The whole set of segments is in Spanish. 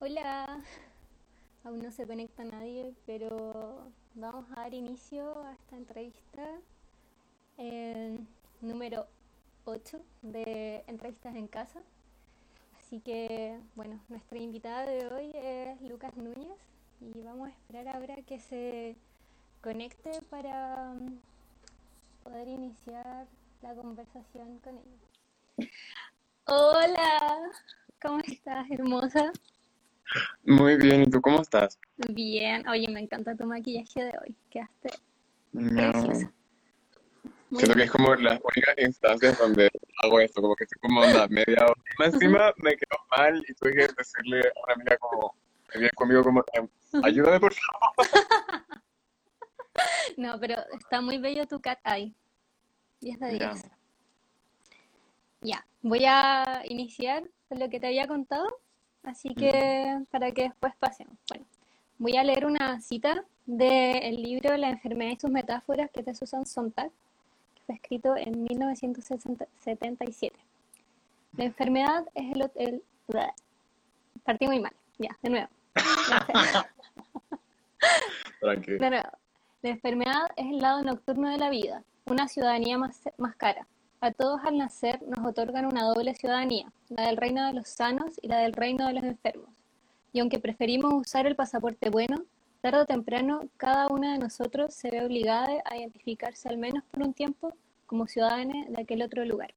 Hola, aún no se conecta nadie, pero vamos a dar inicio a esta entrevista eh, número 8 de Entrevistas en Casa. Así que, bueno, nuestra invitada de hoy es Lucas Núñez y vamos a esperar ahora que se conecte para um, poder iniciar la conversación con ella. Hola, ¿cómo estás, hermosa? Muy bien, ¿y tú cómo estás? Bien, oye, me encanta tu maquillaje de hoy, quedaste No, preciosa. Muy siento que es como las únicas instancias donde hago esto, como que estoy como onda media hora. Más Encima me quedó mal y tuve que decirle a una amiga como, que viene conmigo como, "Em, ujú. ayúdame por favor. No, pero está muy bello tu cat eye, 10 de Ya. 10. Ya, voy a iniciar con lo que te había contado, así que para que después pasemos. Bueno, voy a leer una cita del libro La enfermedad y sus metáforas que es de Susan Sontag, que fue escrito en 1977. La enfermedad es el... el partí muy mal, ya, de nuevo. De nuevo. La enfermedad es el lado nocturno de la vida, una ciudadanía más, más cara. A todos al nacer nos otorgan una doble ciudadanía, la del reino de los sanos y la del reino de los enfermos. Y aunque preferimos usar el pasaporte bueno, tarde o temprano cada una de nosotros se ve obligada a identificarse al menos por un tiempo como ciudadana de aquel otro lugar.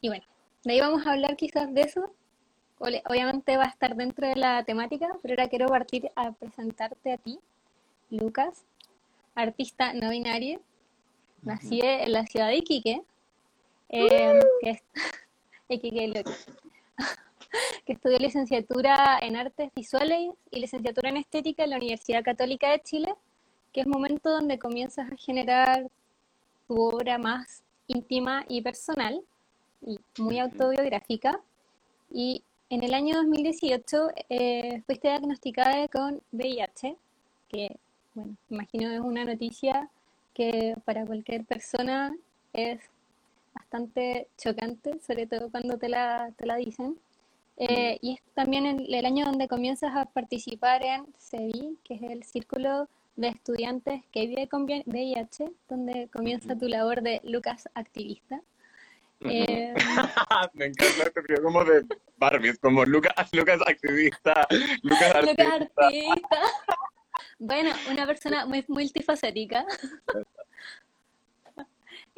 Y bueno, de ahí vamos a hablar quizás de eso. Obviamente va a estar dentro de la temática, pero ahora quiero partir a presentarte a ti, Lucas, artista no binario. Nací en la ciudad de Iquique, eh, que es Iquique, que estudió licenciatura en artes visuales y licenciatura en estética en la Universidad Católica de Chile, que es momento donde comienzas a generar tu obra más íntima y personal y muy autobiográfica. Y en el año 2018 eh, fuiste diagnosticada con VIH, que, bueno, imagino es una noticia que para cualquier persona es bastante chocante, sobre todo cuando te la, te la dicen. Eh, y es también el, el año donde comienzas a participar en CEVI, que es el Círculo de Estudiantes que vive con VIH, donde comienza tu labor de Lucas activista. Eh, Me encanta este video como de Barbies, como Lucas, Lucas activista, Lucas Lucas artista. Bueno, una persona muy multifacética.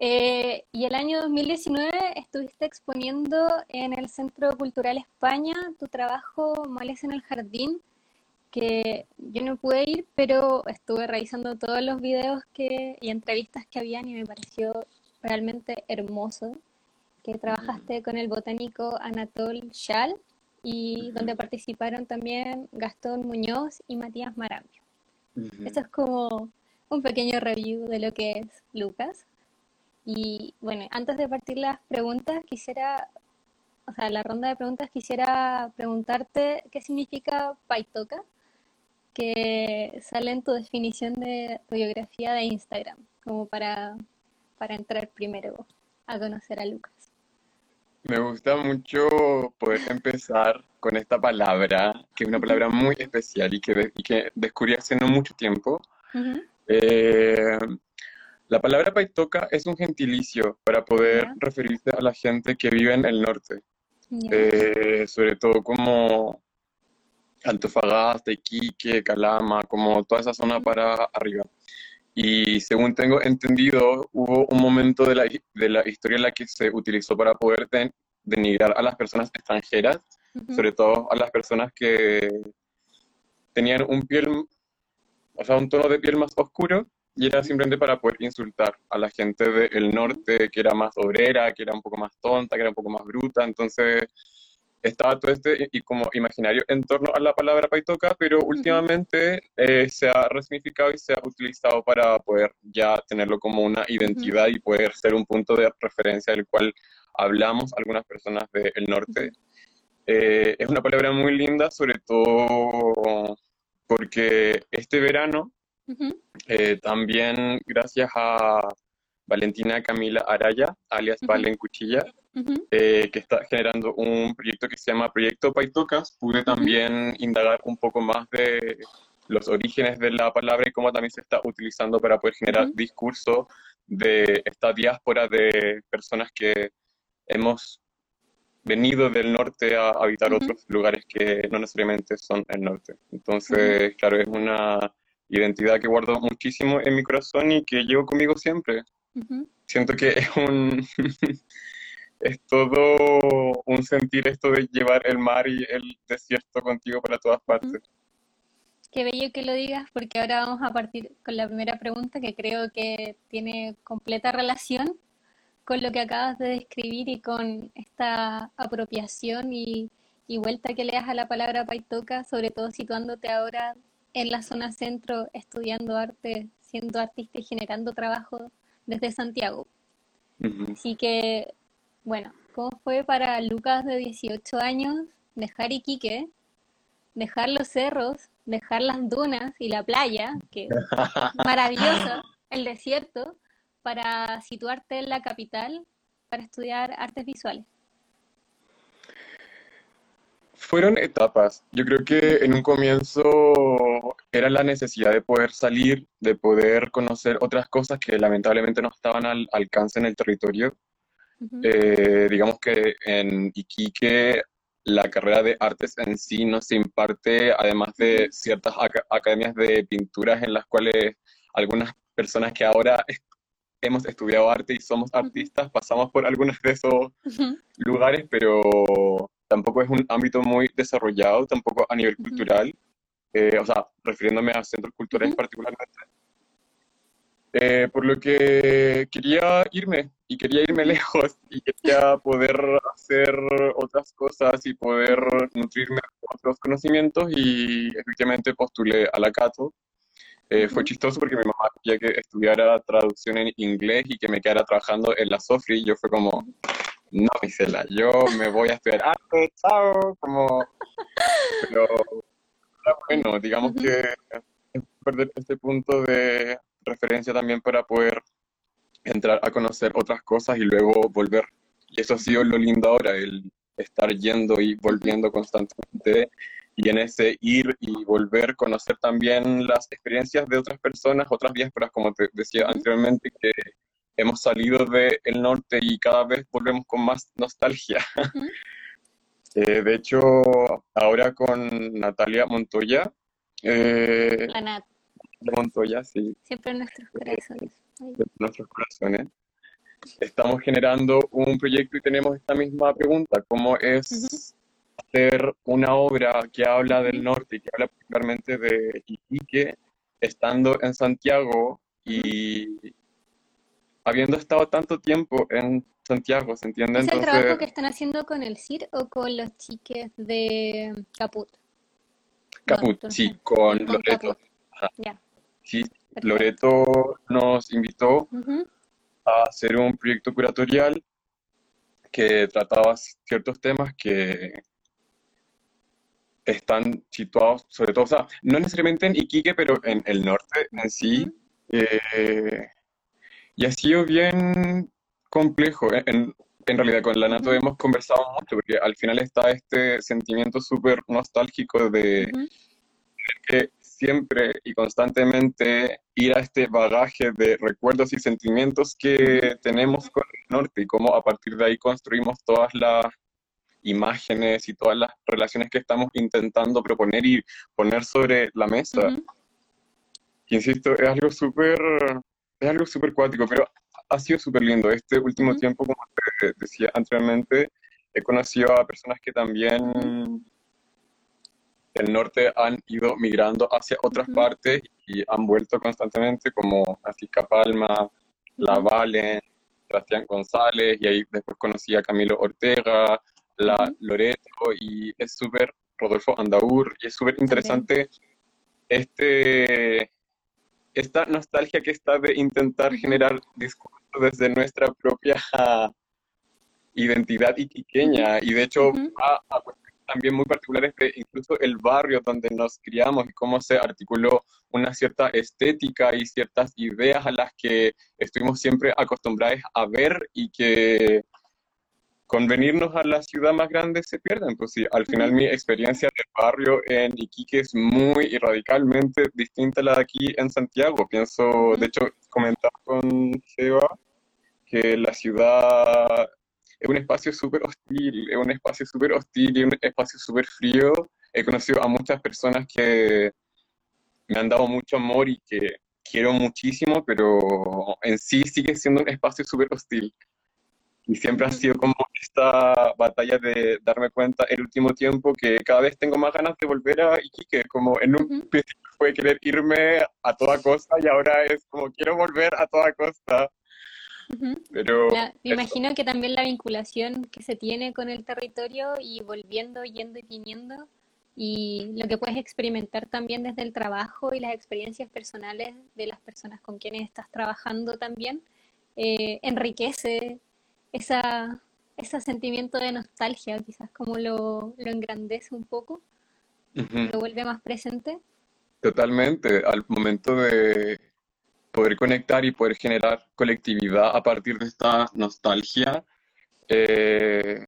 Eh, y el año 2019 estuviste exponiendo en el Centro Cultural España tu trabajo Males en el Jardín, que yo no pude ir, pero estuve revisando todos los videos que, y entrevistas que habían y me pareció realmente hermoso que trabajaste con el botánico Anatol Schall y donde participaron también Gastón Muñoz y Matías Marambio. Esto es como un pequeño review de lo que es Lucas. Y bueno, antes de partir las preguntas, quisiera, o sea, la ronda de preguntas, quisiera preguntarte qué significa Paitoka, que sale en tu definición de tu biografía de Instagram, como para, para entrar primero a conocer a Lucas. Me gusta mucho poder empezar con esta palabra, que es una palabra muy especial y que, de- y que descubrí hace no mucho tiempo. Eh, la palabra paitoca es un gentilicio para poder referirse a la gente que vive en el norte. Eh, sobre todo como Antofagasta, Iquique, Calama, como toda esa zona para arriba. Y según tengo entendido, hubo un momento de la, de la historia en la que se utilizó para poder den- denigrar a las personas extranjeras, sobre todo a las personas que tenían un piel, o sea, un tono de piel más oscuro, y era simplemente para poder insultar a la gente del norte, que era más obrera, que era un poco más tonta, que era un poco más bruta, entonces estaba todo este y como imaginario en torno a la palabra paitoca, pero últimamente eh, se ha resignificado y se ha utilizado para poder ya tenerlo como una identidad y poder ser un punto de referencia del cual hablamos algunas personas del norte. Eh, es una palabra muy linda, sobre todo porque este verano, eh, también gracias a Valentina Camila Araya, alias Valen Cuchilla, eh, que está generando un proyecto que se llama Proyecto Paitocas, pude también indagar un poco más de los orígenes de la palabra y cómo también se está utilizando para poder generar discurso de esta diáspora de personas que hemos venido del norte a habitar otros lugares que no necesariamente son el norte. Entonces, claro, es una identidad que guardo muchísimo en mi corazón y que llevo conmigo siempre. Siento que es un... es todo un sentir esto de llevar el mar y el desierto contigo para todas partes. Qué bello que lo digas, porque ahora vamos a partir con la primera pregunta que creo que tiene completa relación con lo que acabas de describir y con esta apropiación y, vuelta que le das a la palabra paitoca, sobre todo situándote ahora en la zona centro, estudiando arte, siendo artista y generando trabajo desde Santiago. Así que, bueno, ¿cómo fue para Lucas de 18 años dejar Iquique, dejar los cerros, dejar las dunas y la playa, que maravillosa, el desierto, para situarte en la capital para estudiar artes visuales? Fueron etapas. Yo creo que en un comienzo era la necesidad de poder salir, de poder conocer otras cosas que lamentablemente no estaban al alcance en el territorio. Eh, digamos que en Iquique la carrera de artes en sí no se imparte, además de ciertas academias de pinturas en las cuales algunas personas que ahora hemos estudiado arte y somos artistas, pasamos por algunos de esos lugares, pero tampoco es un ámbito muy desarrollado, tampoco a nivel cultural, eh, o sea, refiriéndome a centros culturales particularmente. Eh, por lo que quería irme y quería irme lejos y quería poder hacer otras cosas y poder nutrirme de otros conocimientos y efectivamente postulé a la Cato. Eh, fue chistoso porque mi mamá quería que estudiara traducción en inglés y que me quedara trabajando en la Sofri y yo fue como, no, Isela, yo me voy a estudiar arte, chao, como... Pero bueno, digamos que perder este punto de referencia también para poder entrar a conocer otras cosas y luego volver. Y eso ha sido lo lindo ahora, el estar yendo y volviendo constantemente y en ese ir y volver, conocer también las experiencias de otras personas, otras diásporas, como te decía anteriormente, que hemos salido del norte y cada vez volvemos con más nostalgia. Eh, de hecho, ahora con Natalia Montoya. Eh, La Nat. Montoya, sí. Siempre en nuestros corazones. Siempre en nuestros corazones. Estamos generando un proyecto y tenemos esta misma pregunta, ¿cómo es hacer una obra que habla del norte y que habla particularmente de Iquique, estando en Santiago y habiendo estado tanto tiempo en Santiago, ¿se entiende? ¿Es el trabajo que están haciendo con el CIR o con los chiques de Caput? Caput, sí, con, Loreto. Sí, Loreto nos invitó a hacer un proyecto curatorial que trataba ciertos temas que están situados, sobre todo, o sea, no necesariamente en Iquique, pero en el norte en sí. Eh, y ha sido bien complejo. En, en realidad, con la Nato hemos conversado mucho, porque al final está este sentimiento súper nostálgico de que siempre y constantemente ir a este bagaje de recuerdos y sentimientos que tenemos con el norte y cómo a partir de ahí construimos todas las imágenes y todas las relaciones que estamos intentando proponer y poner sobre la mesa. Insisto, es algo súper, es algo súper cuático, pero ha sido súper lindo. Este último tiempo, como te decía anteriormente, he conocido a personas que también del norte han ido migrando hacia otras partes y han vuelto constantemente, como Francisca Palma, La Valen, Sebastián González, y ahí después conocí a Camilo Ortega, la Loreto y es súper Rodolfo Andaur y es súper interesante este esta nostalgia que está de intentar generar discurso desde nuestra propia identidad iquiqueña. Y de hecho a, también muy particulares de incluso el barrio donde nos criamos y cómo se articuló una cierta estética y ciertas ideas a las que estuvimos siempre acostumbrados a ver y que con venirnos a la ciudad más grande se pierden. Pues sí, al final mi experiencia del barrio en Iquique es muy y radicalmente distinta a la de aquí en Santiago. Pienso, de hecho, comentaba con Seba que la ciudad es un espacio súper hostil, es un espacio súper hostil y un espacio súper frío. He conocido a muchas personas que me han dado mucho amor y que quiero muchísimo, pero en sí sigue siendo un espacio súper hostil. Y siempre ha sido como esta batalla de darme cuenta el último tiempo que cada vez tengo más ganas de volver a Iquique, como en un principio fue querer irme a toda costa y ahora es como quiero volver a toda costa. Pero me imagino que también la vinculación que se tiene con el territorio y volviendo, yendo y viniendo, y lo que puedes experimentar también desde el trabajo y las experiencias personales de las personas con quienes estás trabajando también, eh, enriquece esa, ese sentimiento de nostalgia, quizás como lo, lo engrandece un poco, lo vuelve más presente. Totalmente, al momento de poder conectar y poder generar colectividad a partir de esta nostalgia, eh,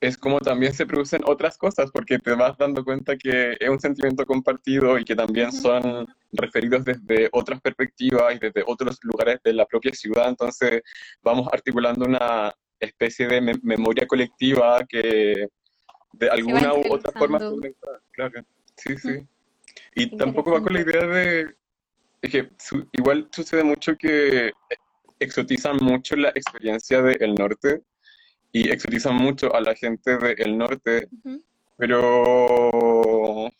es como también se producen otras cosas, porque te vas dando cuenta que es un sentimiento compartido y que también son referidos desde otras perspectivas y desde otros lugares de la propia ciudad. Entonces vamos articulando una especie de memoria colectiva que de alguna u otra forma... Claro, sí, sí. Y tampoco va con la idea de... Es que igual sucede mucho que exotizan mucho la experiencia del norte y exotizan mucho a la gente del norte, pero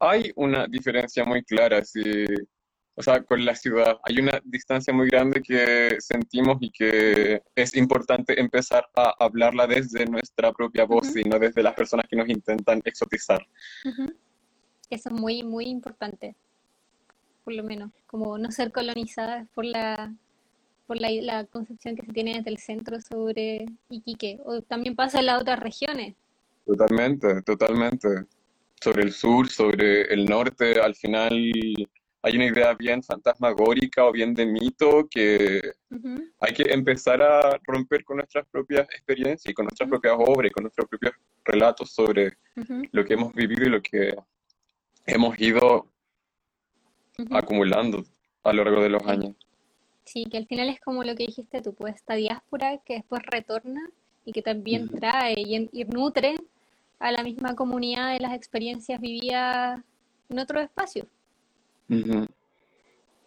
hay una diferencia muy clara, sí, o sea, con la ciudad. Hay una distancia muy grande que sentimos y que es importante empezar a hablarla desde nuestra propia voz y no desde las personas que nos intentan exotizar. Eso es muy, muy importante, por lo menos, como no ser colonizadas por la por la, concepción que se tiene desde el centro sobre Iquique. O también pasa en las otras regiones. Totalmente, totalmente. Sobre el sur, sobre el norte, al final hay una idea bien fantasmagórica o bien de mito que hay que empezar a romper con nuestras propias experiencias y con nuestras propias obras y con nuestros propios relatos sobre lo que hemos vivido y lo que hemos ido acumulando a lo largo de los años. Sí, que al final es como lo que dijiste tú, pues esta diáspora que después retorna y que también trae y, nutre a la misma comunidad de las experiencias vividas en otro espacio.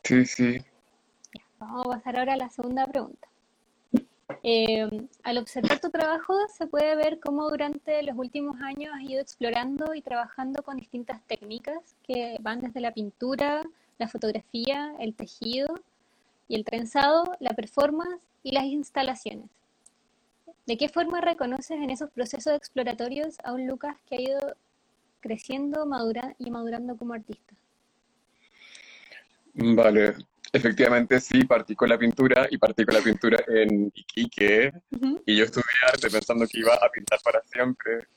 Sí, sí. vamos a pasar ahora a la segunda pregunta. Eh, al observar tu trabajo se puede ver cómo durante los últimos años has ido explorando y trabajando con distintas técnicas que van desde la pintura, la fotografía, el tejido y el trenzado, la performance y las instalaciones. ¿De qué forma reconoces en esos procesos exploratorios a un Lucas que ha ido creciendo madura y madurando como artista? Vale, efectivamente sí, partí con la pintura y partí con la pintura en Iquique y yo estudié arte pensando que iba a pintar para siempre.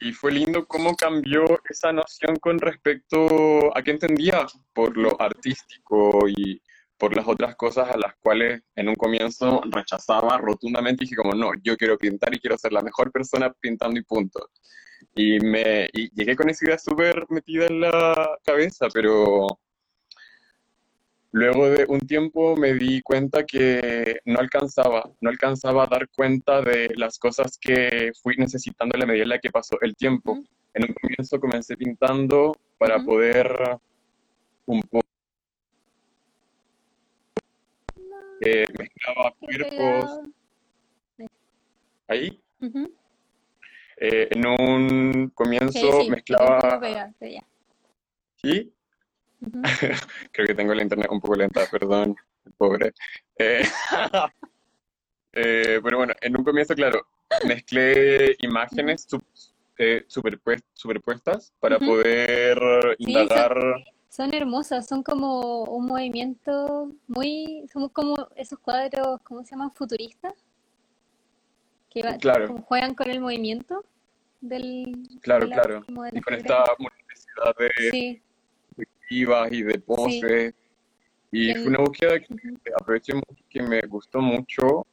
Y fue lindo cómo cambió esa noción con respecto a qué entendía por lo artístico y por las otras cosas a las cuales en un comienzo rechazaba rotundamente y dije como, no, yo quiero pintar y quiero ser la mejor persona pintando y punto. Y, me, llegué con esa idea súper metida en la cabeza, pero luego de un tiempo me di cuenta que no alcanzaba, no alcanzaba a dar cuenta de las cosas que fui necesitando a la medida en la que pasó el tiempo. En un comienzo comencé pintando para poder un poco eh, mezclaba cuerpos. Ahí. eh, en un comienzo mezclaba. ¿Sí? Creo que tengo la internet un poco lenta, perdón, pobre. Eh, eh, pero bueno, en un comienzo, claro, mezclé imágenes eh, superpuestas para poder indagar. son hermosas, son como un movimiento muy, son como esos cuadros, ¿cómo se llaman? Futuristas, que juegan con el movimiento del... Claro, claro, y con esta multiplicidad de y de poses. Y fue una búsqueda que aproveché mucho, que me gustó mucho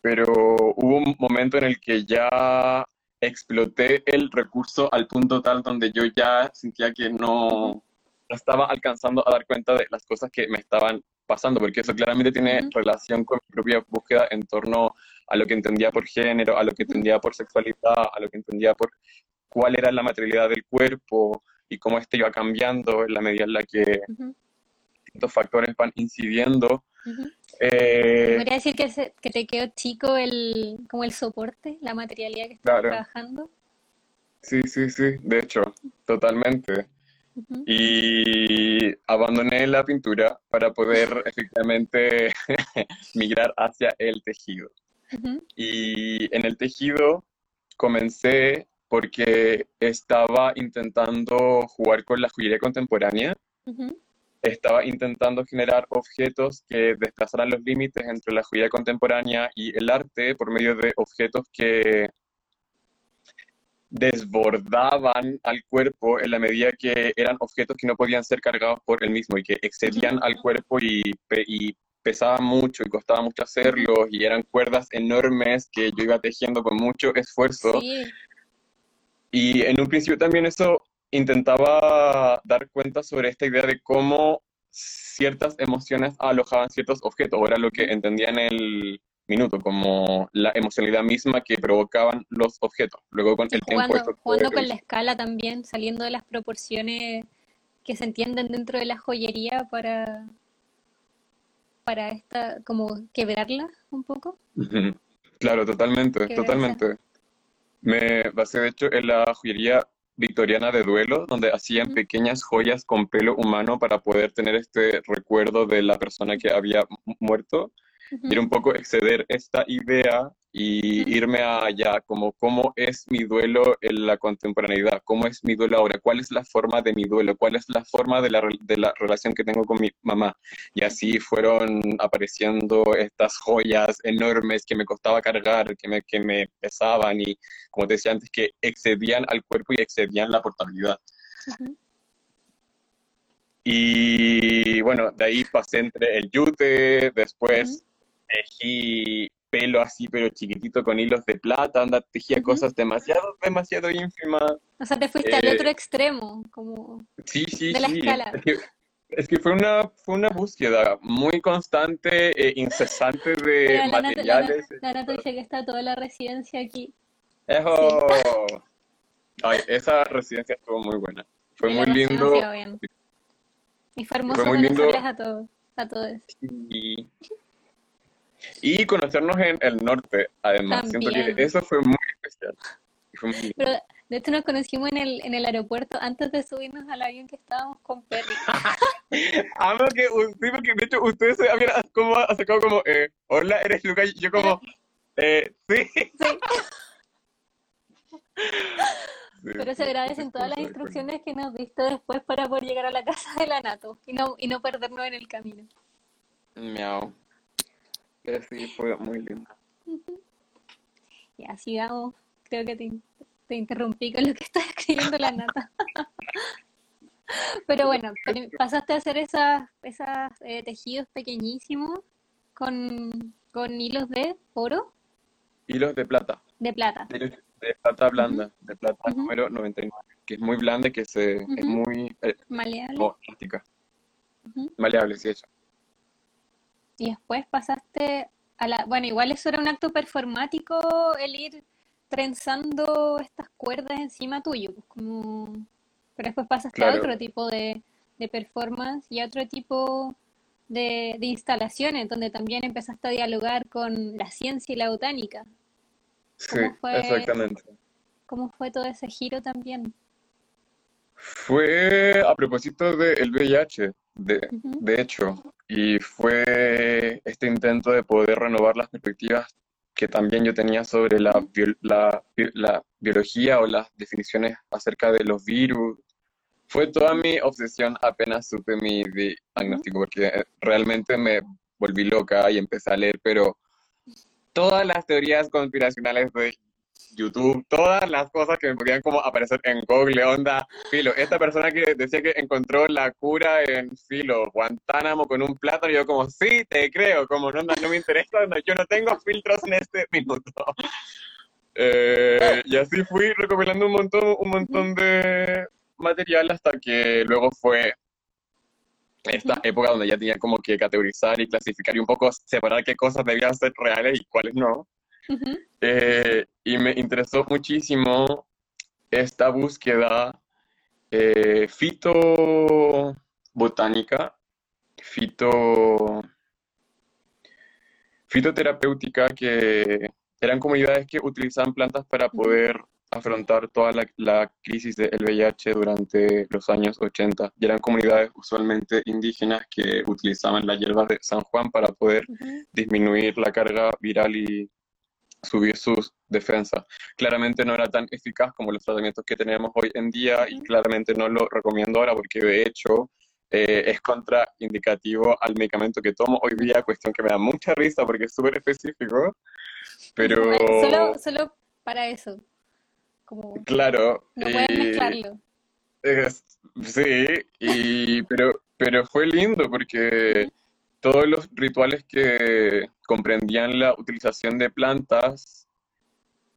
pero hubo un momento en el que ya exploté el recurso al punto tal donde yo ya sentía que no estaba alcanzando a dar cuenta de las cosas que me estaban pasando, porque eso claramente tiene relación con mi propia búsqueda en torno a lo que entendía por género, a lo que entendía por sexualidad, a lo que entendía por cuál era la materialidad del cuerpo y cómo este iba cambiando en la medida en la que estos factores van incidiendo. Eh, ¿Podría decir que, que, te quedó chico el, como el soporte, la materialidad que estás trabajando? Sí, sí, sí, de hecho, totalmente. Y abandoné la pintura para poder efectivamente migrar hacia el tejido. Y en el tejido comencé porque estaba intentando jugar con la joyería contemporánea. Estaba intentando generar objetos que desplazaran los límites entre la joyería contemporánea y el arte por medio de objetos que desbordaban al cuerpo en la medida que eran objetos que no podían ser cargados por el mismo y que excedían al cuerpo y, y pesaban mucho y costaba mucho hacerlos y eran cuerdas enormes que yo iba tejiendo con mucho esfuerzo. Y en un principio también eso intentaba dar cuenta sobre esta idea de cómo ciertas emociones alojaban ciertos objetos, o era lo que entendía en el, minuto, como la emocionalidad misma que provocaban los objetos. Luego con el jugando, tiempo... Jugando con la escala también, saliendo de las proporciones que se entienden dentro de la joyería para, para esta, como quebrarla un poco. Claro, totalmente, totalmente. Me basé de hecho en la joyería victoriana de duelo, donde hacían pequeñas joyas con pelo humano para poder tener este recuerdo de la persona que había muerto. Ir un poco exceder esta idea y irme allá, como cómo es mi duelo en la contemporaneidad, cómo es mi duelo ahora, cuál es la forma de mi duelo, cuál es la forma de la, de la relación que tengo con mi mamá. Y así fueron apareciendo estas joyas enormes que me costaba cargar, que me, que me pesaban y, como te decía antes, que excedían al cuerpo y excedían la portabilidad. Y bueno, de ahí pasé entre el yute, después tejí pelo así, pero chiquitito con hilos de plata, anda, tejía cosas demasiado, demasiado ínfimas. O sea, te fuiste al otro eh, extremo, como sí, sí, de la escala. Es que, fue, una, fue una búsqueda muy constante e incesante de materiales. La, Nato dice que está toda la residencia aquí. ¡Ejo! Ay, esa residencia estuvo muy buena. Fue muy lindo. Y fue hermoso fue muy lindo. a todos. A todos. Y y conocernos en el norte, además. Siento que eso fue muy especial. Pero de hecho nos conocimos en el, en el aeropuerto antes de subirnos al avión que estábamos con Perry. Amo que, sí, porque de hecho ustedes se habían como, como, eh, hola, eres Lucas, yo como, eh, sí. sí. Pero se agradecen todas las instrucciones que nos diste después para poder llegar a la casa de la Nato y no, y no perdernos en el camino. Miau sí, fue muy lindo. Ya, sigamos. Creo que te, interrumpí con lo que estás escribiendo la nata. Pero bueno, pasaste a hacer esas, esas eh, tejidos pequeñísimos con, con hilos de oro. Hilos de plata. De plata. De, plata blanda, de plata número 99, que es muy blanda, que se, es muy... Eh, Maleable. Maleable, sí, eso y después pasaste a la... Bueno, igual eso era un acto performático, el ir trenzando estas cuerdas encima tuyo, pues como... Pero después pasaste a otro tipo de, performance y a otro tipo de, instalaciones, donde también empezaste a dialogar con la ciencia y la botánica. Sí, exactamente. ¿Cómo fue todo ese giro también? Fue a propósito del VIH, de, de hecho, y fue este intento de poder renovar las perspectivas que también yo tenía sobre la, la, la biología o las definiciones acerca de los virus. Fue toda mi obsesión apenas supe mi diagnóstico, porque realmente me volví loca y empecé a leer, pero todas las teorías conspiracionales de YouTube, todas las cosas que me podían como aparecer en Google, onda, filo. Esta persona que decía que encontró la cura en filo, Guantánamo con un plátano, y yo como, sí, te creo, como no, no me interesa, yo no tengo filtros en este minuto. Eh, y así fui recopilando un montón, un montón de material hasta que luego fue esta época donde ya tenía como que categorizar y clasificar y un poco separar qué cosas debían ser reales y cuáles no. Eh, y me interesó muchísimo esta búsqueda eh, fitobotánica, fito, fitoterapéutica, que eran comunidades que utilizaban plantas para poder afrontar toda la, crisis del VIH durante los años 80. Y eran comunidades usualmente indígenas que utilizaban la hierba de San Juan para poder disminuir la carga viral y subir sus defensas. Claramente no era tan eficaz como los tratamientos que tenemos hoy en día y claramente no lo recomiendo ahora porque de hecho eh, es contraindicativo al medicamento que tomo hoy día, cuestión que me da mucha risa porque es súper específico, pero... Solo, solo para eso. Claro. No puedes mezclarlo. sí, y, pero, pero fue lindo porque todos los rituales que comprendían la utilización de plantas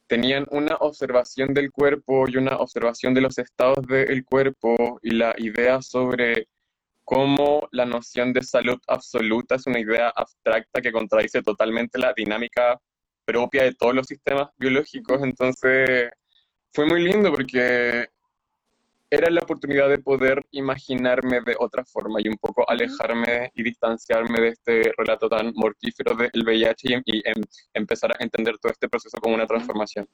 tenían una observación del cuerpo y una observación de los estados del cuerpo y la idea sobre cómo la noción de salud absoluta es una idea abstracta que contradice totalmente la dinámica propia de todos los sistemas biológicos. Entonces, fue muy lindo porque era la oportunidad de poder imaginarme de otra forma y un poco alejarme y distanciarme de este relato tan mortífero del VIH y, em, empezar a entender todo este proceso como una transformación.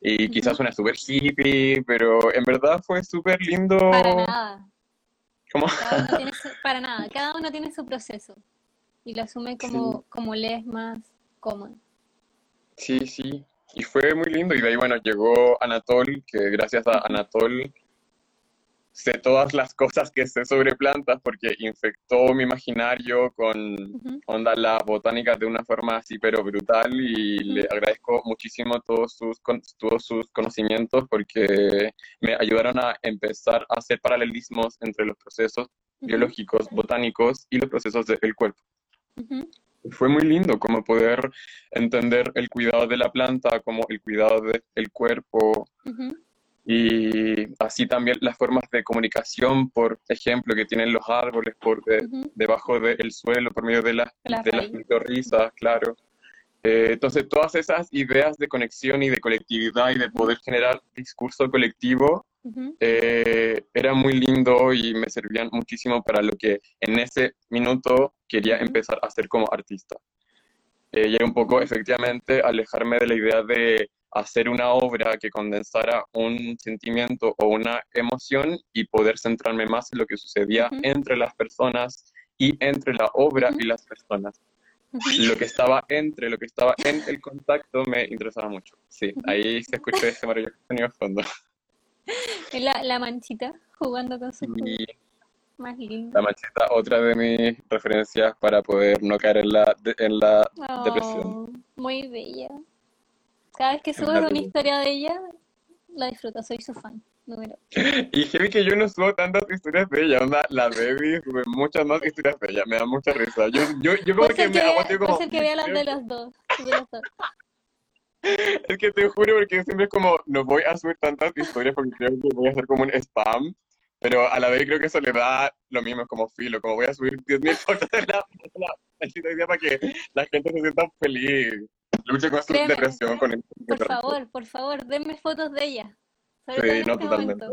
Y quizás suena súper hippie, pero en verdad fue súper lindo. Para nada. ¿Cómo? para nada. Cada uno tiene su proceso y lo asume como, como le es más cómodo. Sí, sí. Y fue muy lindo. Y de ahí, bueno, llegó Anatol, que gracias a Anatol sé todas las cosas que sé sobre plantas porque infectó mi imaginario con onda la botánica de una forma así pero brutal y le agradezco muchísimo todos sus, todos sus conocimientos porque me ayudaron a empezar a hacer paralelismos entre los procesos biológicos, botánicos y los procesos del cuerpo. Fue muy lindo como poder entender el cuidado de la planta, como el cuidado del cuerpo y así también las formas de comunicación, por ejemplo, que tienen los árboles por debajo del suelo, por medio de, las de las claro. Eh, entonces, todas esas ideas de conexión y de colectividad y de poder generar discurso colectivo eh, era muy lindo y me servían muchísimo para lo que en ese minuto quería empezar a hacer como artista. Eh, y era un poco, efectivamente, alejarme de la idea de hacer una obra que condensara un sentimiento o una emoción y poder centrarme más en lo que sucedía entre las personas y entre la obra y las personas. Lo que estaba entre, lo que estaba en el contacto me interesaba mucho. Sí, ahí se escucha ese maravilloso sonido de fondo. La, la manchita jugando con su más La manchita, otra de mis referencias para poder no caer en la, en la oh, depresión. Muy bella. Cada vez que subes una historia de ella, la disfruto, soy su fan. Número. Y heavy que yo no subo tantas historias de ella, onda, la baby sube muchas más historias de ella, me da mucha risa. Yo, yo, yo como que me aguanto como... Puede ser que vea las de los dos. De los dos. Es que te juro, porque siempre es como, no voy a subir tantas historias porque creo que voy a hacer como un spam, pero a la vez creo que eso le da lo mismo, es como filo, como voy a subir 10.000 fotos de la, la, para que la gente se sienta feliz. Lucha con su depresión. Con el, por favor, por favor, denme fotos de ella. Sí, no, este totalmente.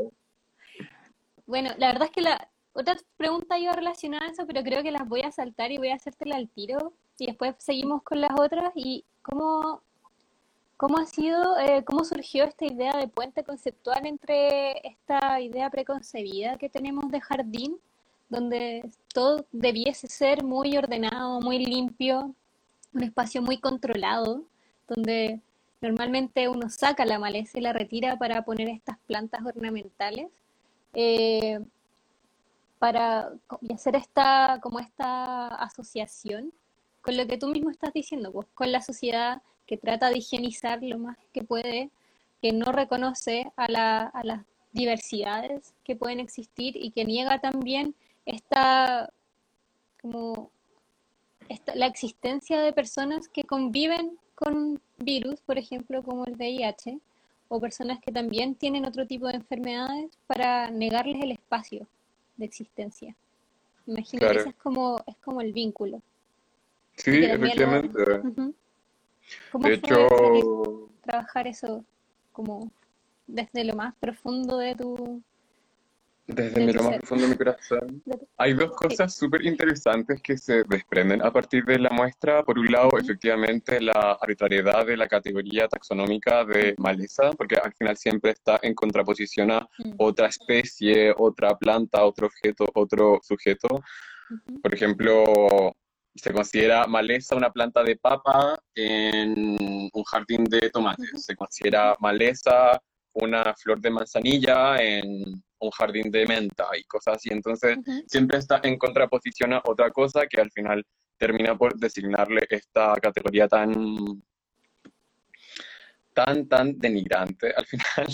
Bueno, la verdad es que la otra pregunta iba relacionada a eso, pero creo que las voy a saltar y voy a hacértela al tiro. Y después seguimos con las otras. ¿Y cómo ¿Cómo ha sido, eh, cómo surgió esta idea de puente conceptual entre esta idea preconcebida que tenemos de jardín, donde todo debiese ser muy ordenado, muy limpio, un espacio muy controlado, donde normalmente uno saca la maleza y la retira para poner estas plantas ornamentales, eh, para hacer esta, como esta asociación con lo que tú mismo estás diciendo, pues, con la sociedad que trata de higienizar lo más que puede que no reconoce a, la, a las diversidades que pueden existir y que niega también esta como esta, la existencia de personas que conviven con virus, por ejemplo, como el VIH, o personas que también tienen otro tipo de enfermedades para negarles el espacio de existencia. Imagino que ese es como, es como el vínculo. Sí, efectivamente. ¿Cómo de fue hecho... trabajar eso como desde lo más profundo de tu, desde lo más profundo de mi corazón. Hay dos cosas súper interesantes que se desprenden a partir de la muestra. Por un lado, efectivamente, la arbitrariedad de la categoría taxonómica de maleza, porque al final siempre está en contraposición a otra especie, otra planta, otro objeto, otro sujeto. Por ejemplo, se considera maleza una planta de papa en un jardín de tomates. Se considera maleza una flor de manzanilla en un jardín de menta y cosas así. Entonces, siempre está en contraposición a otra cosa que al final termina por designarle esta categoría tan, tan, tan denigrante al final.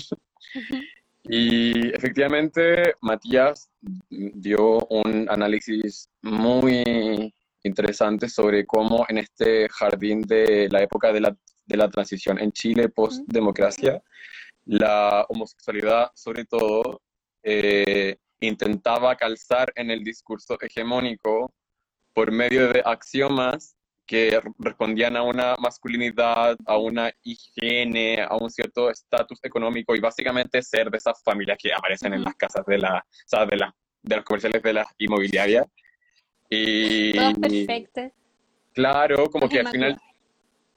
Y efectivamente, Matías dio un análisis muy interesante sobre cómo en este jardín de la época de la, de la transición en Chile post-democracia, la homosexualidad, sobre todo, eh, intentaba calzar en el discurso hegemónico por medio de axiomas que respondían a una masculinidad, a una higiene, a un cierto estatus económico y básicamente ser de esas familias que aparecen en las casas de, la, de, la, de los comerciales de las inmobiliarias. Y, perfecto. Claro, como que al final,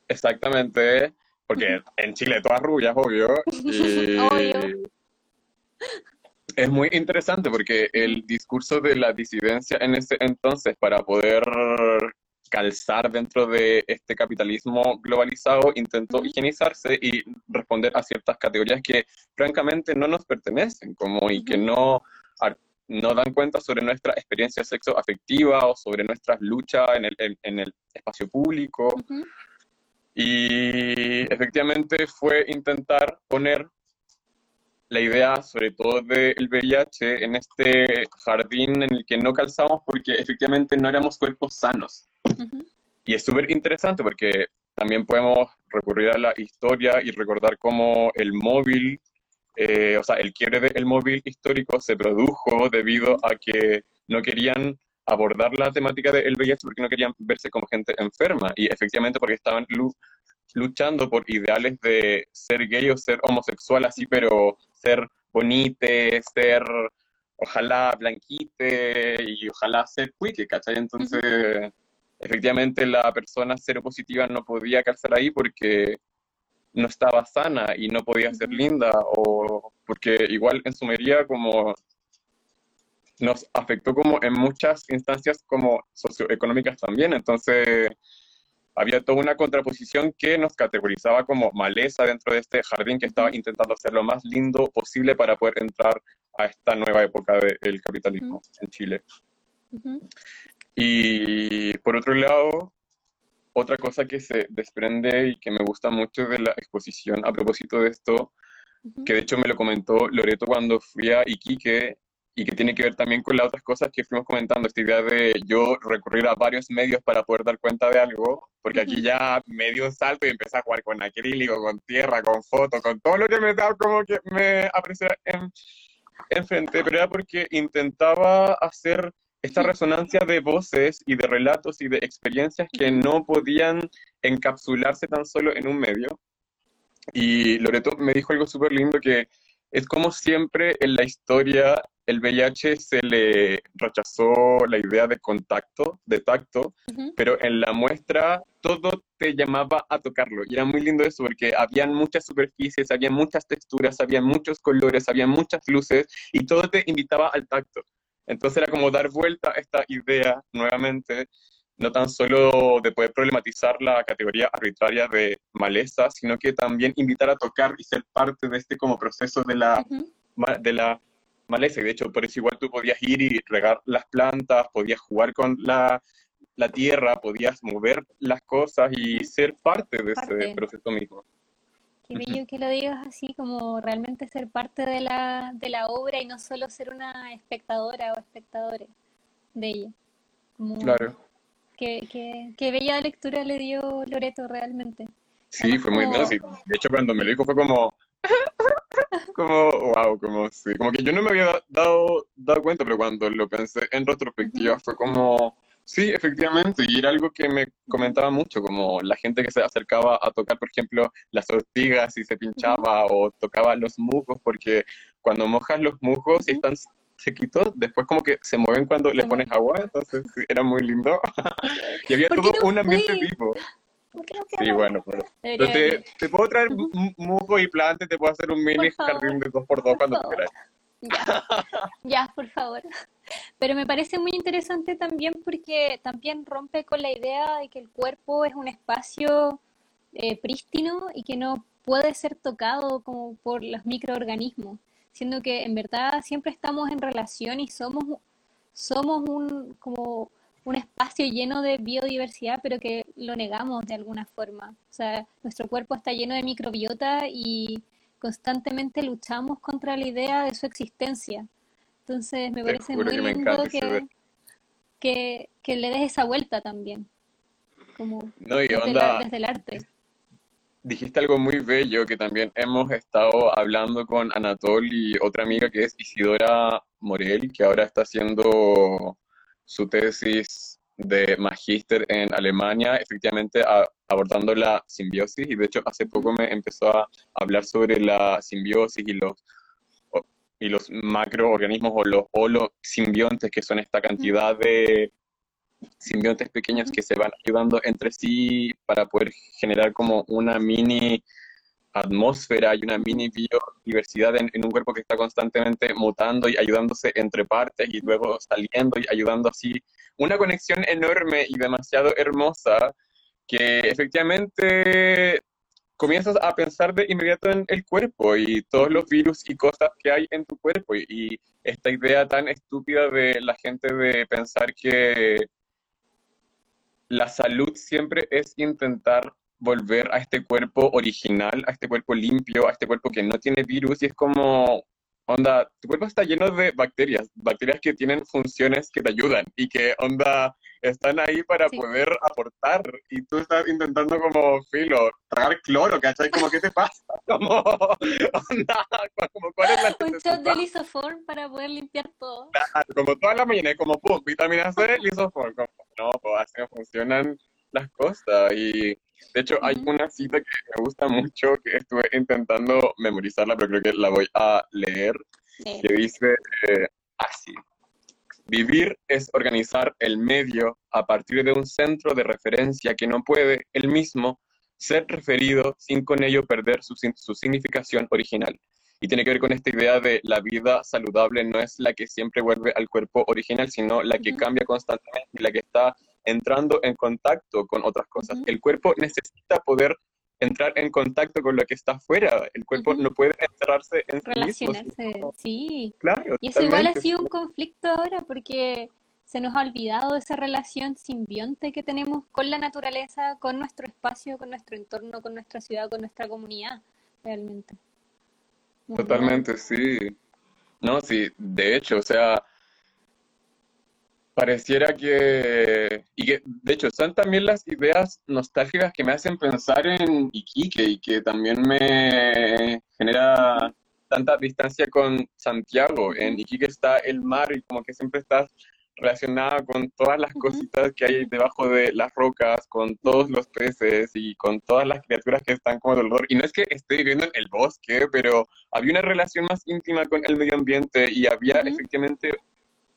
exactamente, porque en Chile todas rubias, obvio. Y, obvio es muy interesante porque el discurso de la disidencia en ese entonces para poder calzar dentro de este capitalismo globalizado intentó higienizarse y responder a ciertas categorías que francamente no nos pertenecen, como y que no, no dan cuenta sobre nuestra experiencia sexo afectiva o sobre nuestras luchas en el, en, el espacio público. Y efectivamente fue intentar poner la idea, sobre todo del VIH, en este jardín en el que no calzamos porque efectivamente no éramos cuerpos sanos. Y es súper interesante porque también podemos recurrir a la historia y recordar cómo el móvil, eh, o sea, el quiebre del móvil histórico se produjo debido a que no querían abordar la temática del VIH porque no querían verse como gente enferma y efectivamente porque estaban luchando por ideales de ser gay o ser homosexual así, pero ser bonite, ser ojalá blanquite y ojalá ser cuique, ¿cachai? Entonces, efectivamente la persona seropositiva no podía calzar ahí porque no estaba sana y no podía ser linda o porque igual en sumería como nos afectó como en muchas instancias como socioeconómicas también, entonces había toda una contraposición que nos categorizaba como maleza dentro de este jardín que estaba intentando hacer lo más lindo posible para poder entrar a esta nueva época del capitalismo en Chile. Y por otro lado, otra cosa que se desprende y que me gusta mucho de la exposición a propósito de esto, que de hecho me lo comentó Loreto cuando fui a Iquique, y que tiene que ver también con las otras cosas que fuimos comentando, esta idea de yo recurrir a varios medios para poder dar cuenta de algo, porque aquí ya me dio un salto y empecé a jugar con acrílico, con tierra, con foto, con todo lo que me daba como que me apreciaba en, enfrente, pero era porque intentaba hacer esta resonancia de voces y de relatos y de experiencias que no podían encapsularse tan solo en un medio. Y Loreto me dijo algo súper lindo que es como siempre en la historia el VIH se le rechazó la idea de contacto, de tacto, pero en la muestra todo te llamaba a tocarlo. Y era muy lindo eso porque habían muchas superficies, había muchas texturas, había muchos colores, había muchas luces y todo te invitaba al tacto. Entonces era como dar vuelta a esta idea nuevamente, no tan solo de poder problematizar la categoría arbitraria de maleza, sino que también invitar a tocar y ser parte de este como proceso de la, de la maleza. de hecho, por eso igual tú podías ir y regar las plantas, podías jugar con la, tierra, podías mover las cosas y ser parte de ese proceso mismo. Qué bello que lo digas así, como realmente ser parte de la, de la obra y no solo ser una espectadora o espectadores de ella. Como, Claro. Qué, qué, qué bella lectura le dio Loreto realmente. Sí, fue muy, no, sí. De hecho, cuando me lo dijo fue como, como, wow, como, sí, como que yo no me había da- dado, dado cuenta, pero cuando lo pensé en retrospectiva fue como, sí, efectivamente, y era algo que me comentaba mucho, como la gente que se acercaba a tocar, por ejemplo, las ortigas y se pinchaba o tocaba los musgos, porque cuando mojas los musgos y ujú, están sequitos, después como que se mueven cuando les se pones agua, entonces era muy lindo. Y había ¿Por qué todo no un ambiente fui? vivo. ¿Por qué no fui a Sí, bueno, pero, te, puedo traer musgo y plantas, te puedo hacer un mini jardín de dos por dos por cuando favor. quieras. Ya, ya, por favor. Pero me parece muy interesante también porque también rompe con la idea de que el cuerpo es un espacio eh, prístino y que no puede ser tocado como por los microorganismos, siendo que en verdad siempre estamos en relación y somos, somos un, como un espacio lleno de biodiversidad, pero que lo negamos de alguna forma. O sea, nuestro cuerpo está lleno de microbiota y constantemente luchamos contra la idea de su existencia. Entonces, me Te parece muy que lindo que, que, que le des esa vuelta también, como No, y desde la, desde el arte. Dijiste algo muy bello que también hemos estado hablando con Anatol y otra amiga que es Isidora Morel, que ahora está haciendo su tesis de magíster en Alemania, efectivamente a- abordando la simbiosis. Y de hecho, hace poco me empezó a hablar sobre la simbiosis y los y los macroorganismos o los holosimbiontes, que son esta cantidad de simbiontes pequeños que se van ayudando entre sí para poder generar como una mini atmósfera y una mini biodiversidad en, en un cuerpo que está constantemente mutando y ayudándose entre partes y luego saliendo y ayudando así. Una conexión enorme y demasiado hermosa que efectivamente comienzas a pensar de inmediato en el cuerpo y todos los virus y cosas que hay en tu cuerpo y, y esta idea tan estúpida de la gente de pensar que la salud siempre es intentar volver a este cuerpo original, a este cuerpo limpio, a este cuerpo que no tiene virus y es como, onda, tu cuerpo está lleno de bacterias, bacterias que tienen funciones que te ayudan y que, onda, están ahí para Sí. poder aportar y tú estás intentando como, filo, tragar cloro, ¿cachai? Como, ¿qué te pasa? Como, onda, como, ¿cuál es la Un shot de lisoform para poder limpiar todo. Como toda la mañana, como, pum, vitamina C, lisoform, como, no, pues así no funcionan las cosas y de hecho, hay una cita que me gusta mucho, que estuve intentando memorizarla, pero creo que la voy a leer, que dice eh, así. Vivir es organizar el medio a partir de un centro de referencia que no puede, él mismo, ser referido sin con ello perder su, su significación original. Y tiene que ver con esta idea de la vida saludable no es la que siempre vuelve al cuerpo original, sino la que cambia constantemente y la que está entrando en contacto con otras cosas. El cuerpo necesita poder entrar en contacto con lo que está afuera. El cuerpo no puede encerrarse en sí mismo. Relacionarse, sino- sí. claro, Y eso igual ha sido un conflicto ahora porque se nos ha olvidado esa relación simbionte que tenemos con la naturaleza, con nuestro espacio, con nuestro entorno, con nuestra ciudad, con nuestra comunidad, realmente. Totalmente, sí. No, sí, de hecho, o sea, pareciera que, y que, de hecho, son también las ideas nostálgicas que me hacen pensar en Iquique y que también me genera tanta distancia con Santiago. En Iquique está el mar y como que siempre estás relacionada con todas las cositas que hay debajo de las rocas, con todos los peces y con todas las criaturas que están como alrededor. Y no es que esté viviendo en el bosque, pero había una relación más íntima con el medio ambiente y había efectivamente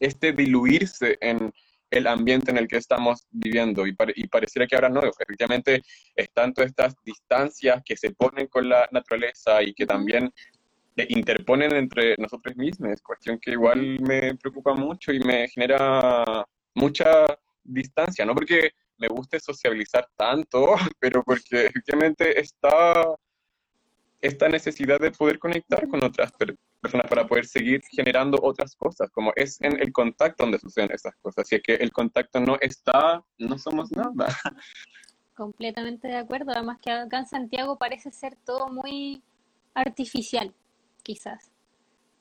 este diluirse en el ambiente en el que estamos viviendo. Y, pare- y pareciera que ahora no, efectivamente están todas estas distancias que se ponen con la naturaleza y que también interponen entre nosotros mismos, cuestión que igual me preocupa mucho y me genera mucha distancia, no porque me guste sociabilizar tanto, pero porque efectivamente está esta necesidad de poder conectar con otras per- personas para poder seguir generando otras cosas, como es en el contacto donde suceden esas cosas. Si es que el contacto no está, no somos nada. Completamente de acuerdo. Además que acá en Santiago parece ser todo muy artificial, quizás.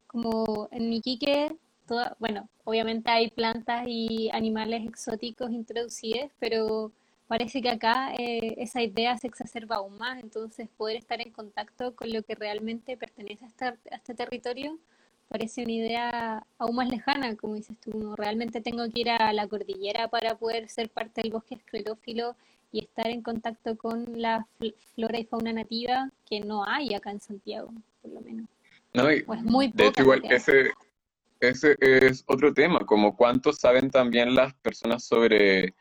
Como en Iquique, toda, bueno, obviamente hay plantas y animales exóticos introducidos, pero parece que acá eh, esa idea se exacerba aún más. Entonces, poder estar en contacto con lo que realmente pertenece a este, a este territorio parece una idea aún más lejana, como dices tú. realmente tengo que ir a la cordillera para poder ser parte del bosque esclerófilo y estar en contacto con la flora y fauna nativa que no hay acá en Santiago, por lo menos. No, y muy de hecho, igual ese, ese es otro tema, como cuánto saben también las personas sobre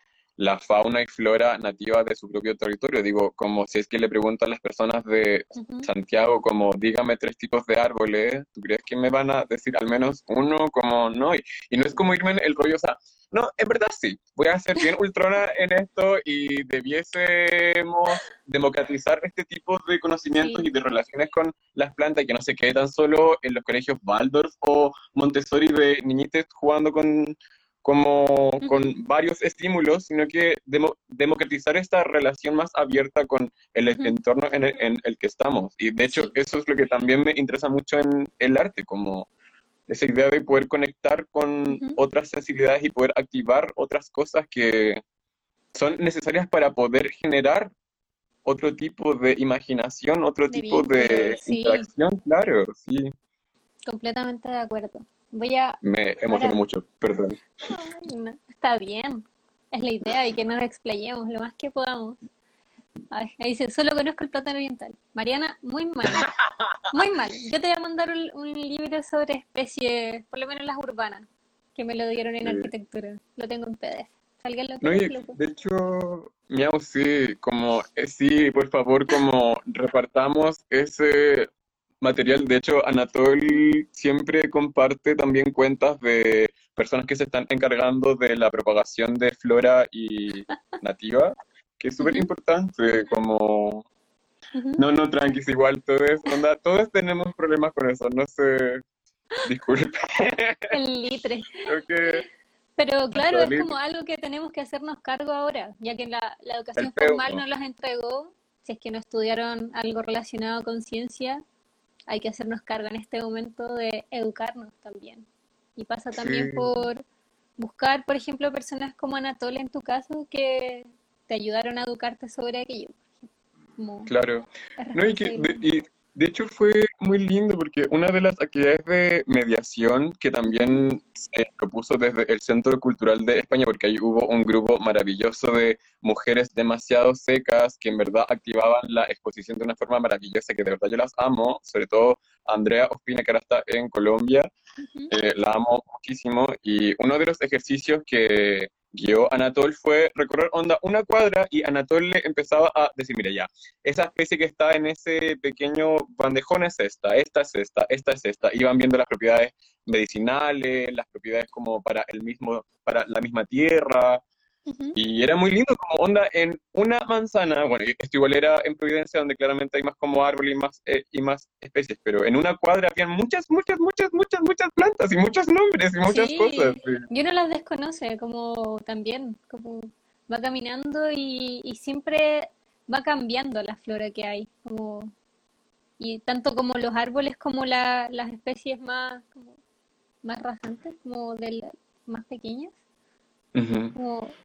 la fauna y flora nativa de su propio territorio. Digo, como si es que le pregunto a las personas de Santiago, como dígame tres tipos de árboles, ¿tú crees que me van a decir al menos uno? Como no. Y, y no es como irme en el rollo, o sea, no, en verdad sí, voy a ser bien ultrona en esto y debiésemos democratizar este tipo de conocimientos y de relaciones con las plantas y que no se quede tan solo en los colegios Waldorf o Montessori de niñites jugando con como con varios estímulos, sino que democratizar esta relación más abierta con el entorno en el, que estamos. Y de hecho, eso es lo que también me interesa mucho en el arte, como esa idea de poder conectar con otras sensibilidades y poder activar otras cosas que son necesarias para poder generar otro tipo de imaginación, otro tipo de interacción, claro, sí. Completamente de acuerdo. Voy a... Me emociono mucho, perdón. está bien, es la idea y que nos explayemos lo más que podamos. ahí dice, solo conozco el plátano oriental. Mariana, muy mal. Muy mal. Yo te voy a mandar un, libro sobre especies, por lo menos las urbanas, que me lo dieron en arquitectura. Lo tengo en PDF. Salga lo de hecho, miau, sí, como, eh, sí, por favor, como repartamos ese material. De hecho, Anatol siempre comparte también cuentas de personas que se están encargando de la propagación de flora y nativa, que es súper importante, como... No, no, tranquis, igual, todos, onda, todos tenemos problemas con eso, no sé, disculpe. El litre. Pero claro, es como algo que tenemos que hacernos cargo ahora, ya que la, la educación formal no las entregó, si es que no estudiaron algo relacionado con ciencia, hay que hacernos cargo en este momento de educarnos también. Y pasa también por buscar, por ejemplo, personas como Anatolia en tu caso que te ayudaron a educarte sobre aquello. claro. No, y, que, de hecho fue muy lindo porque una de las actividades de mediación que también se propuso desde el Centro Cultural de España, porque ahí hubo un grupo maravilloso de mujeres demasiado secas que en verdad activaban la exposición de una forma maravillosa, que de verdad yo las amo, sobre todo Andrea Ospina, que ahora está en Colombia, eh, la amo muchísimo, y uno de los ejercicios que guió Anatol fue recorrer onda una cuadra y Anatol le empezaba a decir, mira ya, esa especie que está en ese pequeño bandejón es esta, esta es esta, esta es esta. Iban viendo las propiedades medicinales, las propiedades como para el mismo, para la misma tierra, y era muy lindo, como onda en una manzana, bueno, esto igual era en Providencia, donde claramente hay más como árbol y más, eh, y más especies, pero en una cuadra habían muchas, muchas, muchas, muchas, muchas plantas y muchos nombres y muchas cosas. Y uno las desconoce, como también, como va caminando y, siempre va cambiando la flora que hay, como y tanto como los árboles como las especies más como, más rasantes, como de más pequeñas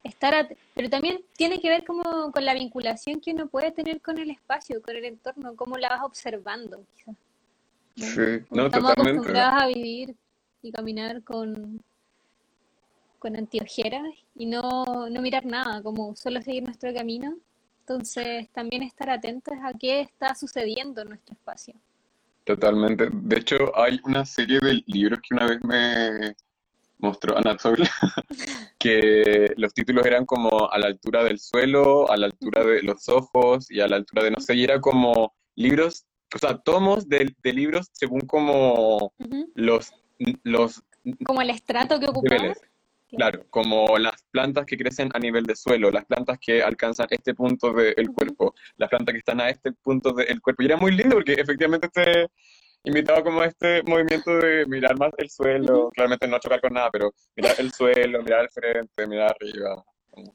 estar pero también tiene que ver como con la vinculación que uno puede tener con el espacio, con el entorno, cómo la vas observando, quizás. Estamos acostumbrados a vivir y caminar con, con antiojeras y no, no mirar nada, como solo seguir nuestro camino. Entonces, también estar atentos a qué está sucediendo en nuestro espacio. Totalmente. De hecho, hay una serie de libros que una vez me, mostró Anatol, que los títulos eran como a la altura del suelo, a la altura de los ojos y a la altura de no sé, y era como libros, o sea, tomos de, libros según como los, los... Como el estrato que ocupaba. Claro, como las plantas que crecen a nivel de suelo, las plantas que alcanzan este punto del cuerpo, las plantas que están a este punto del cuerpo. Y era muy lindo porque efectivamente este, invitaba como a este movimiento de mirar más el suelo, claramente no chocar con nada, pero mirar el suelo, mirar el frente, mirar arriba.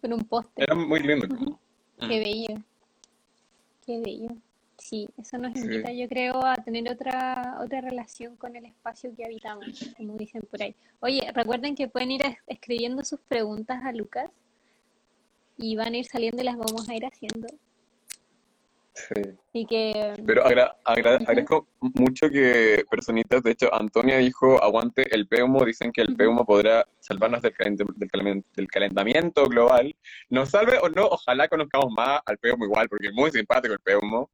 Con un poste. Era muy lindo. Qué bello. Qué bello. Sí, eso nos invita, yo creo, a tener otra, otra relación con el espacio que habitamos, como dicen por ahí. Oye, recuerden que pueden ir escribiendo sus preguntas a Lucas y van a ir saliendo y las vamos a ir haciendo. Sí. que... Pero agradezco mucho que personitas, de hecho, Antonia dijo, aguante el peumo, dicen que el peumo podrá salvarnos del, del, calentamiento global. Nos salve o no, ojalá conozcamos más al peumo igual, porque es muy simpático el peumo.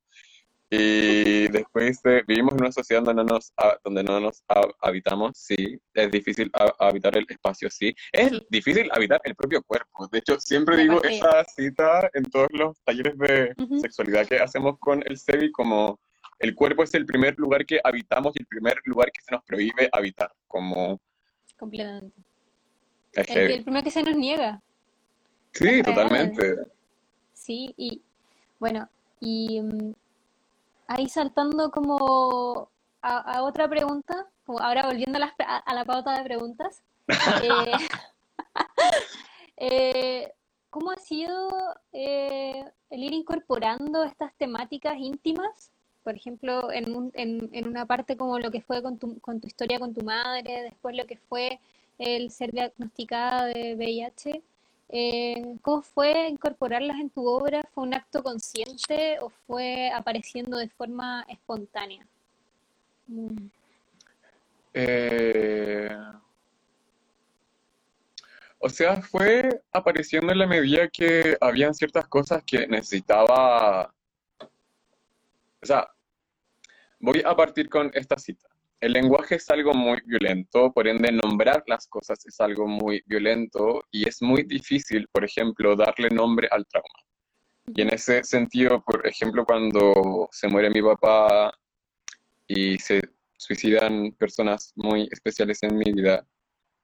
Y después vivimos en una sociedad donde no nos, donde no nos habitamos, sí. Es difícil habitar el espacio, sí. Es difícil habitar el propio cuerpo. De hecho, siempre digo esa cita en todos los talleres de sexualidad que hacemos con el SEBI, como el cuerpo es el primer lugar que habitamos y el primer lugar que se nos prohíbe habitar. Como... Completamente. El, el primero que se nos niega. Sí, totalmente. Sí, y bueno, y mm, ahí saltando como a, otra pregunta, como ahora volviendo a, la pauta de preguntas. Eh, eh, ¿Cómo ha sido eh, el ir incorporando estas temáticas íntimas? Por ejemplo, en, en, una parte como lo que fue con tu, con tu historia con tu madre, después lo que fue el ser diagnosticada de VIH. Eh, ¿Cómo fue incorporarlas en tu obra? ¿Fue un acto consciente o fue apareciendo de forma espontánea? Eh, o sea, fue apareciendo en la medida que habían ciertas cosas que necesitaba. O sea, voy a partir con esta cita el lenguaje es algo muy violento, por ende nombrar las cosas es algo muy violento y es muy difícil, por ejemplo, darle nombre al trauma. Y en ese sentido, por ejemplo, cuando se muere mi papá y se suicidan personas muy especiales en mi vida,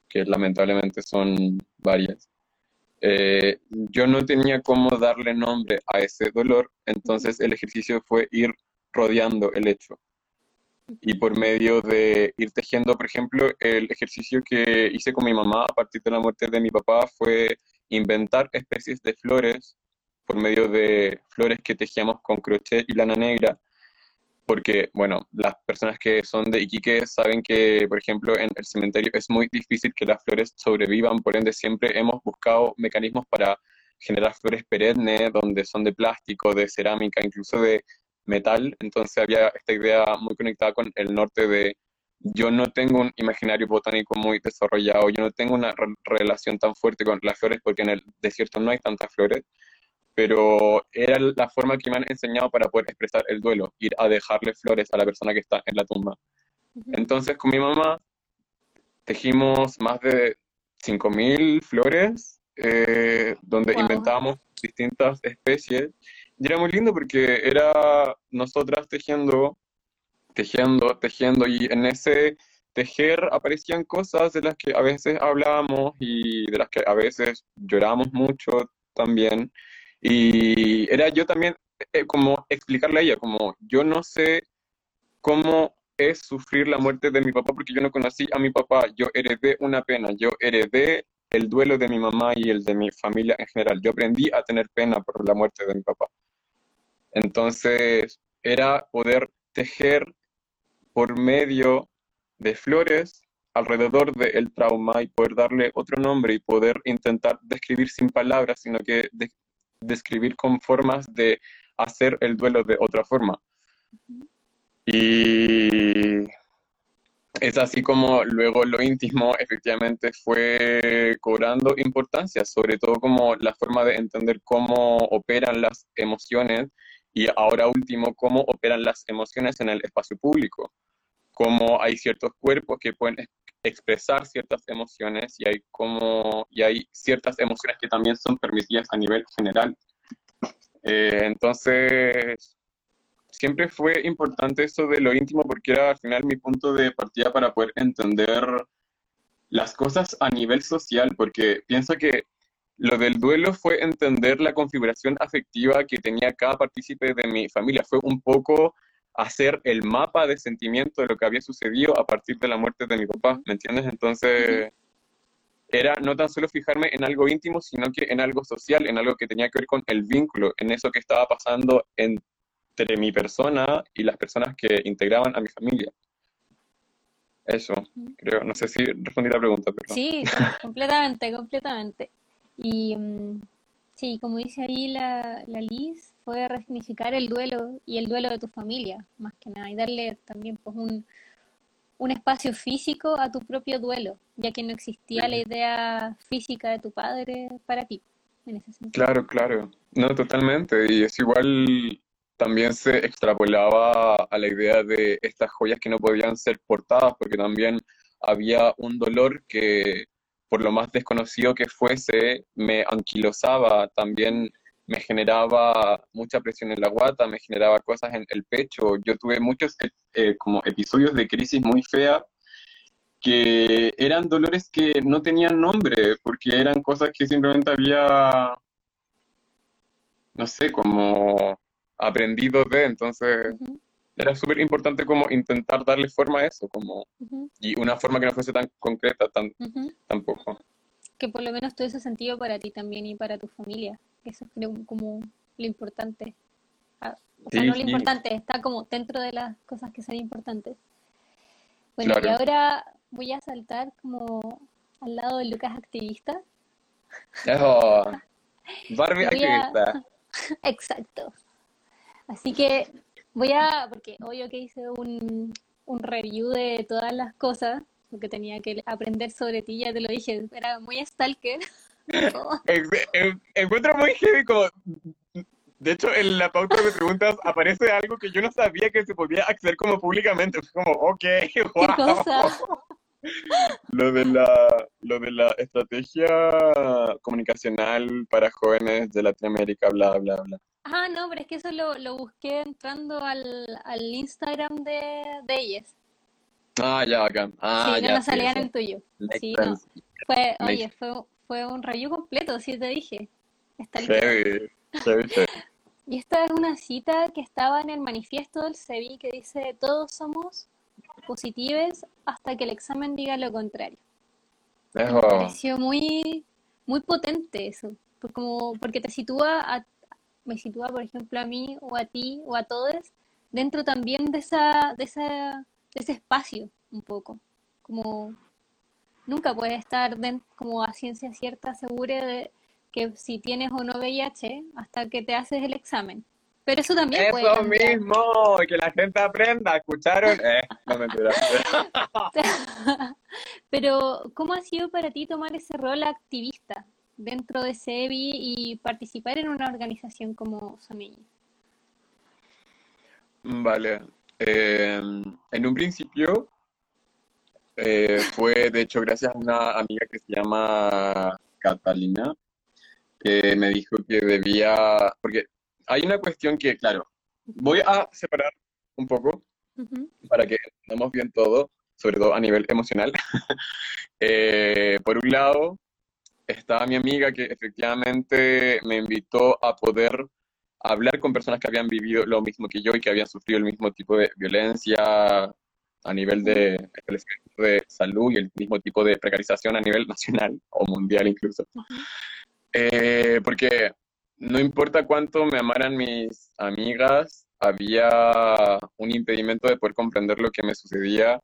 que lamentablemente son varias, eh, yo no tenía cómo darle nombre a ese dolor, entonces el ejercicio fue ir rodeando el hecho y por medio de ir tejiendo, por ejemplo, el ejercicio que hice con mi mamá a partir de la muerte de mi papá fue inventar especies de flores por medio de flores que tejíamos con crochet y lana negra, porque, bueno, las personas que son de Iquique saben que, por ejemplo, en el cementerio es muy difícil que las flores sobrevivan, por ende siempre hemos buscado mecanismos para generar flores perennes, donde son de plástico, de cerámica, incluso de metal, entonces había esta idea muy conectada con el norte de yo no tengo un imaginario botánico muy desarrollado, yo no tengo una relación tan fuerte con las flores porque en el desierto no hay tantas flores, pero era la forma que me han enseñado para poder expresar el duelo, ir a dejarle flores a la persona que está en la tumba. Entonces con mi mamá tejimos más de 5.000 flores, eh, donde inventábamos distintas especies y era muy lindo porque era nosotras tejiendo, tejiendo, tejiendo, y en ese tejer aparecían cosas de las que a veces hablábamos y de las que a veces llorábamos mucho también. Y era yo también eh, como explicarle a ella, como yo no sé cómo es sufrir la muerte de mi papá porque yo no conocí a mi papá, yo heredé una pena, yo heredé el duelo de mi mamá y el de mi familia en general. Yo aprendí a tener pena por la muerte de mi papá. Entonces, era poder tejer por medio de flores alrededor del trauma y poder darle otro nombre y poder intentar describir sin palabras, sino que describir con formas de hacer el duelo de otra forma. Y es así como luego lo íntimo efectivamente fue cobrando importancia, sobre todo como la forma de entender cómo operan las emociones y ahora último, cómo operan las emociones en el espacio público, cómo hay ciertos cuerpos que pueden expresar ciertas emociones y hay, como, y hay ciertas emociones que también son permitidas a nivel general. Eh, entonces, siempre fue importante eso de lo íntimo porque era al final mi punto de partida para poder entender las cosas a nivel social, porque pienso que lo del duelo fue entender la configuración afectiva que tenía cada partícipe de mi familia. Fue un poco hacer el mapa de sentimiento de lo que había sucedido a partir de la muerte de mi papá, ¿me entiendes? Entonces, era no tan solo fijarme en algo íntimo, sino que en algo social, en algo que tenía que ver con el vínculo, en eso que estaba pasando entre mi persona y las personas que integraban a mi familia. Eso, creo. No sé si respondí la pregunta, pero... Sí, completamente, completamente. Y mm, sí, como dice ahí la, la Liz, fue resignificar el duelo y el duelo de tu familia, más que nada, y darle también pues un, un espacio físico a tu propio duelo, ya que no existía la idea física de tu padre para ti, en ese sentido. Claro, claro. No, totalmente. Y es igual, también se extrapolaba a la idea de estas joyas que no podían ser portadas, porque también había un dolor que, por lo más desconocido que fuese, me anquilosaba, también me generaba mucha presión en la guata, me generaba cosas en el pecho. Yo tuve muchos eh, como episodios de crisis muy fea que eran dolores que no tenían nombre, porque eran cosas que simplemente había, no sé, como aprendido de, entonces era súper importante como intentar darle forma a eso, como, y una forma que no fuese tan concreta tan, tampoco. Que por lo menos tuviese sentido para ti también y para tu familia. Eso creo como lo importante. Ah, o sea, no lo importante, está como dentro de las cosas que son importantes. Bueno, y ahora voy a saltar como al lado de Lucas activista. Oh, Barbie activista. Exacto. Así que voy a, porque obvio que hice un, un review de todas las cosas, porque tenía que aprender sobre ti, ya te lo dije, era muy stalker. Encuentro muy heavy como... De hecho, en la pauta de preguntas aparece algo que yo no sabía que se podía acceder como públicamente. Fue como, ok, wow. ¿Qué cosa? Lo de la, lo de la estrategia comunicacional para jóvenes de Latinoamérica, bla, bla, bla. Ah, no, pero es que eso lo, lo busqué entrando al, al Instagram de, de ellas. Ah, ya, acá. Ah, sí, no nos salían en tuyo. sí, no. Fue, oye, fue, fue un review completo, sí te dije. Está Y esta es una cita que estaba en el manifiesto del CEBI que dice, todos somos positivos hasta que el examen diga lo contrario. Me pareció muy, muy potente eso, por como, porque te sitúa, a, me sitúa por ejemplo a mí o a ti o a todos dentro también de, esa, de, esa, de ese espacio un poco, como nunca puedes estar como a ciencia cierta segura de que si tienes o no VIH hasta que te haces el examen. Pero eso también puede Eso mismo, que la gente aprenda, ¿escucharon? Eh, no mentira. Pero, ¿cómo ha sido para ti tomar ese rol activista dentro de SEBI y participar en una organización como Sonei? Vale. Eh, en un principio eh, fue, de hecho, gracias a una amiga que se llama Catalina, que me dijo que debía, porque hay una cuestión que, claro, voy a separar un poco para que entendamos bien todo, sobre todo a nivel emocional. Eh, por un lado, estaba mi amiga que efectivamente me invitó a poder hablar con personas que habían vivido lo mismo que yo y que habían sufrido el mismo tipo de violencia, a nivel de, de salud y el mismo tipo de precarización a nivel nacional o mundial incluso. Eh, porque no importa cuánto me amaran mis amigas, había un impedimento de poder comprender lo que me sucedía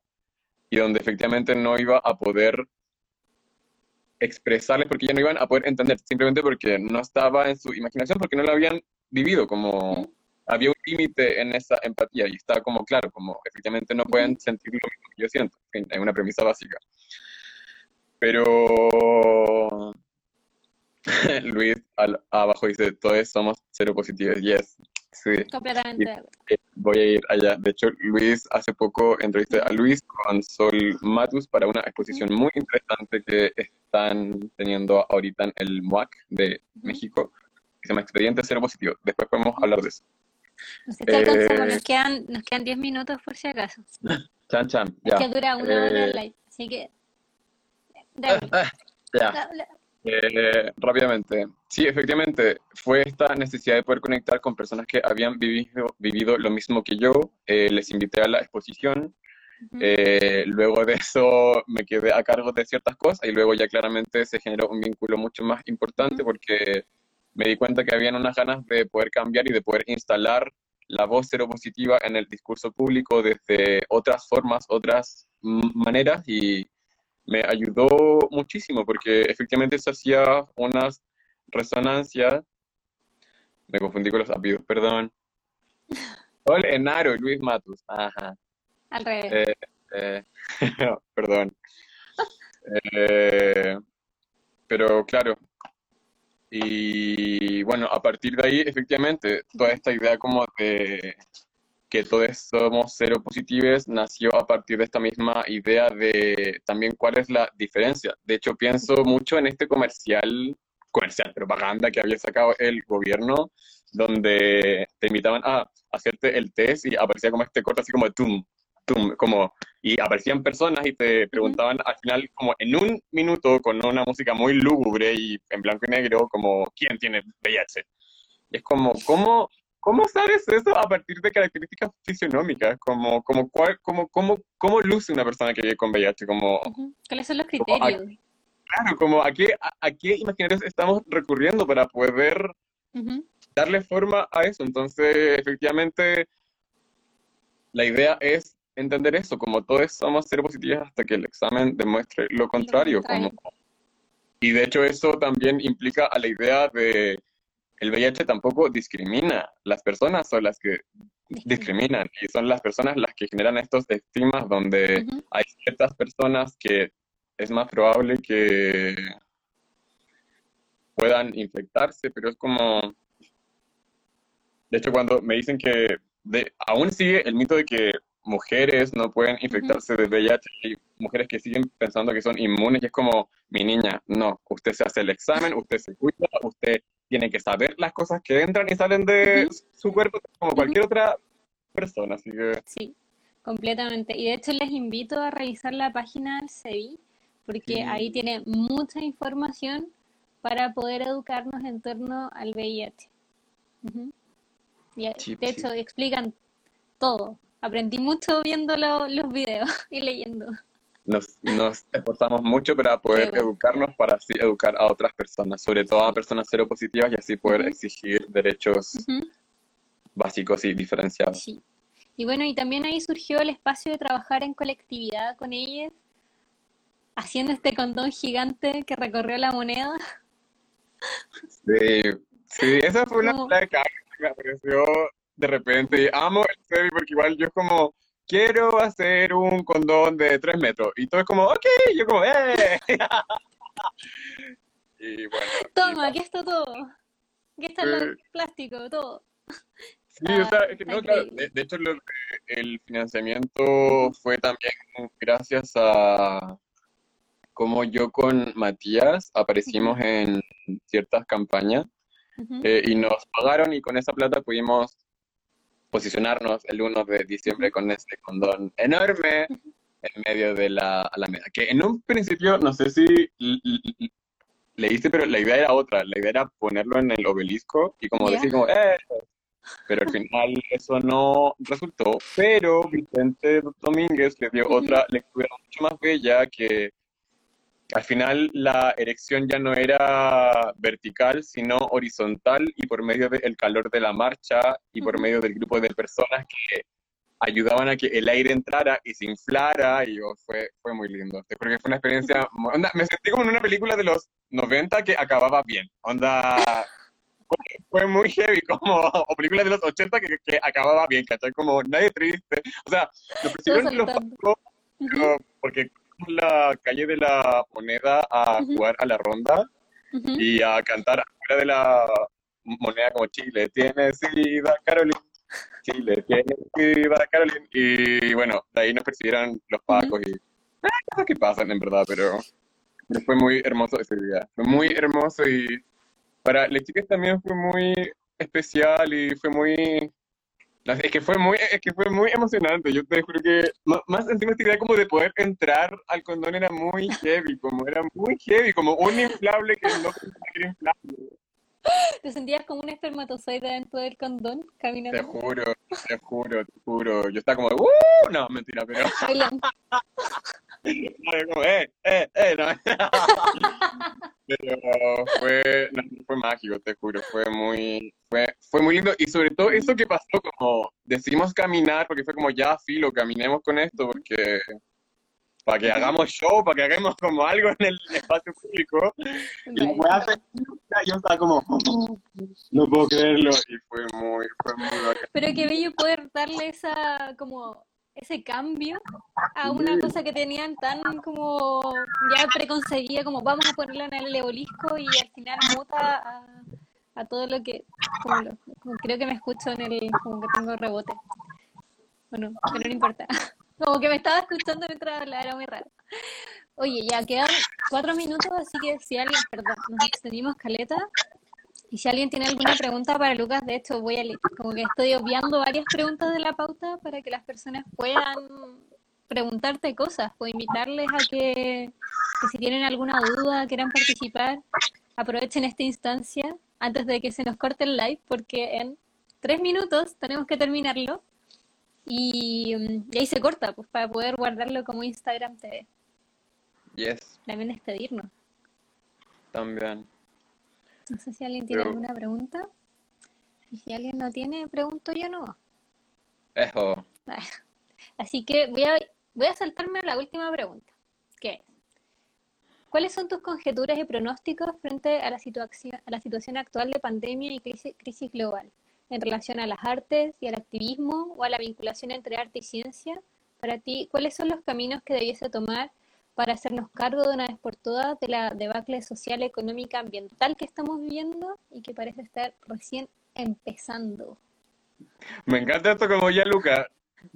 y donde efectivamente no iba a poder expresarles porque ya no iban a poder entender, simplemente porque no estaba en su imaginación, porque no lo habían vivido como había un límite en esa empatía y estaba como claro, como efectivamente no pueden sentir lo mismo que yo siento, es una premisa básica. Pero Luis al, abajo dice, todos somos cero positivos, yes, sí. Completamente. voy a ir allá. De hecho, Luis hace poco entrevisté a Luis con Sol Matus para una exposición muy interesante que están teniendo ahorita en el MUAC de México, que se llama Expediente Cero Positivo. Después podemos hablar de eso. Nos, eh, quedan, nos quedan 10 minutos por si acaso. Chan, chan. Ya. Es que dura una hora el eh, live, así que. ya. Eh, rápidamente. Sí, efectivamente, fue esta necesidad de poder conectar con personas que habían vivido, vivido lo mismo que yo. les invité a la exposición Eh, luego de eso me quedé a cargo de ciertas cosas y luego ya claramente se generó un vínculo mucho más importante porque me di cuenta que habían unas ganas de poder cambiar y de poder instalar la voz seropositiva en el discurso público desde otras formas, otras maneras y me ayudó muchísimo porque efectivamente se hacía unas resonancias. Me confundí con los apellidos, perdón. Sol Enaro y Luis Matus. Ajá. Al revés. Eh, eh, perdón. Eh, pero claro. Y bueno, a partir de ahí, efectivamente, toda esta idea como de que todos somos cero positivos nació a partir de esta misma idea de también cuál es la diferencia. De hecho, pienso mucho en este comercial, comercial, propaganda que había sacado el gobierno, donde te invitaban a hacerte el test y aparecía como este corte así como de tum, tum, como, y aparecían personas y te preguntaban al final como en un minuto con una música muy lúgubre y en blanco y negro como, ¿quién tiene VIH? Es como, ¿cómo, ¿Cómo sabes eso a partir de características fisionómicas? Como, como, como, cómo, ¿Cómo luce una persona que vive con VIH? Como, ¿Cuáles son los criterios? claro, como a qué, a, qué imaginarios estamos recurriendo para poder darle forma a eso. Entonces, efectivamente, la idea es entender eso, como todos somos positivos hasta que el examen demuestre lo contrario. Como, y de hecho eso también implica a la idea de el VIH tampoco discrimina, las personas son las que discriminan y son las personas las que generan estos estigmas donde hay ciertas personas que es más probable que puedan infectarse, pero es como, de hecho cuando me dicen que de, aún sigue el mito de que mujeres no pueden infectarse de VIH y mujeres que siguen pensando que son inmunes y es como, mi niña, no, usted se hace el examen, usted se cuida, usted tiene que saber las cosas que entran y salen de su cuerpo como cualquier otra persona, así que... Sí, completamente. Y de hecho les invito a revisar la página del CEBI, porque ahí tiene mucha información para poder educarnos en torno al VIH. y de hecho explican todo. Aprendí mucho viendo los videos y leyendo nos, esforzamos mucho para poder educarnos, para así educar a otras personas, sobre todo a personas seropositivas y así poder exigir derechos básicos y diferenciados. Sí. Y bueno, y también ahí surgió el espacio de trabajar en colectividad con ellas, haciendo este condón gigante que recorrió la moneda. Sí, sí, esa fue una que me apareció de repente. Amo el serio porque igual yo es como quiero hacer un condón de tres metros. Y todo es como, ok, yo como, ¡eh! y bueno. Toma, aquí está todo. Aquí está el plástico, todo. Sí, o sea, es que no, claro, de, hecho el financiamiento fue también gracias a como yo con Matías aparecimos en ciertas campañas eh, y nos pagaron y con esa plata pudimos posicionarnos el 1 de diciembre con este condón enorme en medio de la Alameda. Que en un principio, no sé si leíste, pero la idea era otra. La idea era ponerlo en el obelisco y como decir como, ¡eh! Pero al final eso no resultó. Pero Vicente Domínguez le dio otra lectura mucho más bella que al final la erección ya no era vertical, sino horizontal y por medio del calor de la marcha y por medio del grupo de personas que ayudaban a que el aire entrara y se inflara y oh, fue, fue muy lindo. Creo que fue una experiencia, me sentí como en una película de los 90 que acababa bien. Onda, fue, muy heavy, como, o películas de los 80 que, que acababa bien, ¿cachai? Como nadie triste. O sea, lo pusieron los porque la calle de la moneda a jugar a la ronda y a cantar fuera de la moneda como Chile tiene sida, Carolina. Chile tiene sida, Carolina. Y bueno, de ahí nos percibieron los pacos y cosas que pasan en verdad, pero fue muy hermoso ese día. Fue muy hermoso y para las chicas también fue muy especial y fue muy es que fue muy, es que fue muy emocionante. Yo te juro que más, encima esta idea como de poder entrar al condón era muy heavy, como era muy heavy, como un inflable que no era inflable. ¿Te sentías como un espermatozoide dentro del condón Te caminando? juro, te juro, te juro. Yo estaba como, ¡uh! No, mentira, pero. Como, ¡eh, eh, eh! No. Pero fue, no, fue mágico, te juro. Fue muy, fue, fue muy lindo. Y sobre todo eso que pasó, como decidimos caminar, porque fue como, ya, filo, caminemos con esto, porque. Para que hagamos show, para que hagamos como algo en el espacio público. Y weá se- yo estaba como, no puedo creerlo. Y fue muy, fue muy bacán. Pero qué bello poder darle esa, como, ese cambio a una cosa que tenían tan como ya preconcebida, como vamos a ponerla en el obelisco y al final muta a, a todo lo que, como lo- como creo que me escucho en el, como que tengo rebote. Bueno, pero no importa. Como que me estaba escuchando mientras hablaba, era muy raro. Oye, ya quedan cuatro minutos, así que si alguien, perdón, nos extendimos caleta. Y si alguien tiene alguna pregunta para Lucas, de hecho voy a como que estoy obviando varias preguntas de la pauta para que las personas puedan preguntarte cosas, o invitarles a que, que si tienen alguna duda, quieran participar, aprovechen esta instancia antes de que se nos corte el live, porque en tres minutos tenemos que terminarlo y, y ahí se corta, pues para poder guardarlo como Instagram TV. Yes, También despedirnos. también. No sé si alguien tiene Pero- alguna pregunta. Y si alguien no tiene, pregunto yo no. Eso. Así que voy a, voy a saltarme a la última pregunta, que es, ¿cuáles son tus conjeturas y pronósticos frente a la situación, a la situación actual de pandemia y crisis, crisis global en relación a las artes y al activismo o a la vinculación entre arte y ciencia? Para ti, ¿cuáles son los caminos que debiese tomar para hacernos cargo de una vez por todas de la debacle social, económica, ambiental que estamos viviendo y que parece estar recién empezando? Me encanta esto como ya, Luca.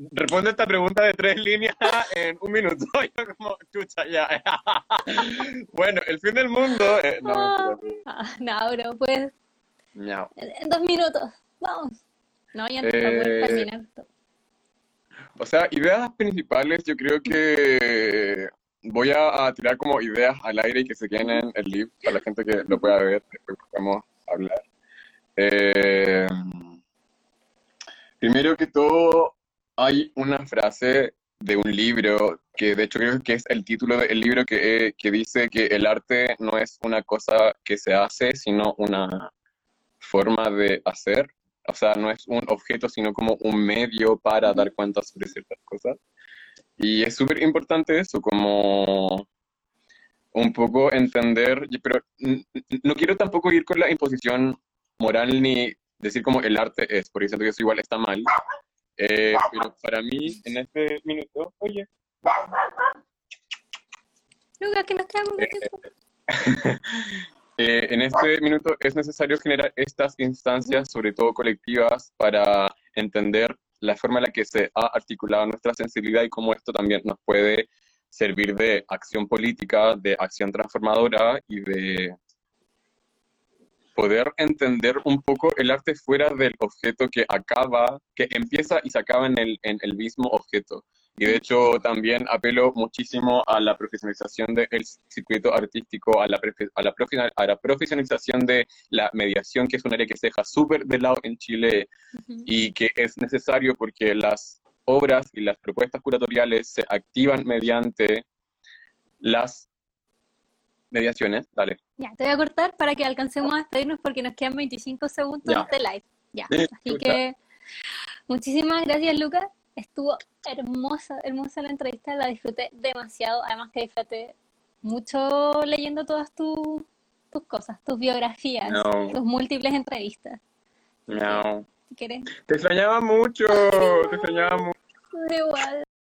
Responde esta pregunta de tres líneas en un minuto. Yo como, chucha, ya. Bueno, el fin del mundo... eh, no. Ah, no, bro, pues. En dos minutos, vamos. No, ya no Eh, terminar. O sea, ideas principales, yo creo que voy a, tirar como ideas al aire y que se queden en el live para la gente que lo pueda ver, después podemos hablar. Eh, primero que todo, hay una frase de un libro que de hecho creo que es el título del libro que, que dice que el arte no es una cosa que se hace, sino una forma de hacer. O sea, no es un objeto, sino como un medio para dar cuenta sobre ciertas cosas. Y es súper importante eso, como un poco entender, pero no quiero tampoco ir con la imposición moral ni decir como el arte es, porque siento que eso igual está mal. Eh, pero para mí, en este minuto, oye, Lucas, que nos quedamos tiempo. Eh, en este minuto es necesario generar estas instancias, sobre todo colectivas, para entender la forma en la que se ha articulado nuestra sensibilidad y cómo esto también nos puede servir de acción política, de acción transformadora y de poder entender un poco el arte fuera del objeto que acaba, que empieza y se acaba en el, en el mismo objeto. Y de hecho también apelo muchísimo a la profesionalización del circuito artístico, a la, a, la a la profesionalización de la mediación, que es un área que se deja súper de lado en Chile Ujú. y que es necesario porque las obras y las propuestas curatoriales se activan mediante las mediaciones. Dale. Ya, te voy a cortar para que alcancemos a despedirnos porque nos quedan 25 segundos Ya. de live. Ya, así que muchísimas gracias, Lucas. Estuvo hermosa, hermosa la entrevista, la disfruté demasiado. Además que disfruté mucho leyendo todas tu- tus cosas, tus biografías, No. tus múltiples entrevistas. No. Si quieres, Te extrañaba mucho, te extrañaba mucho. igual.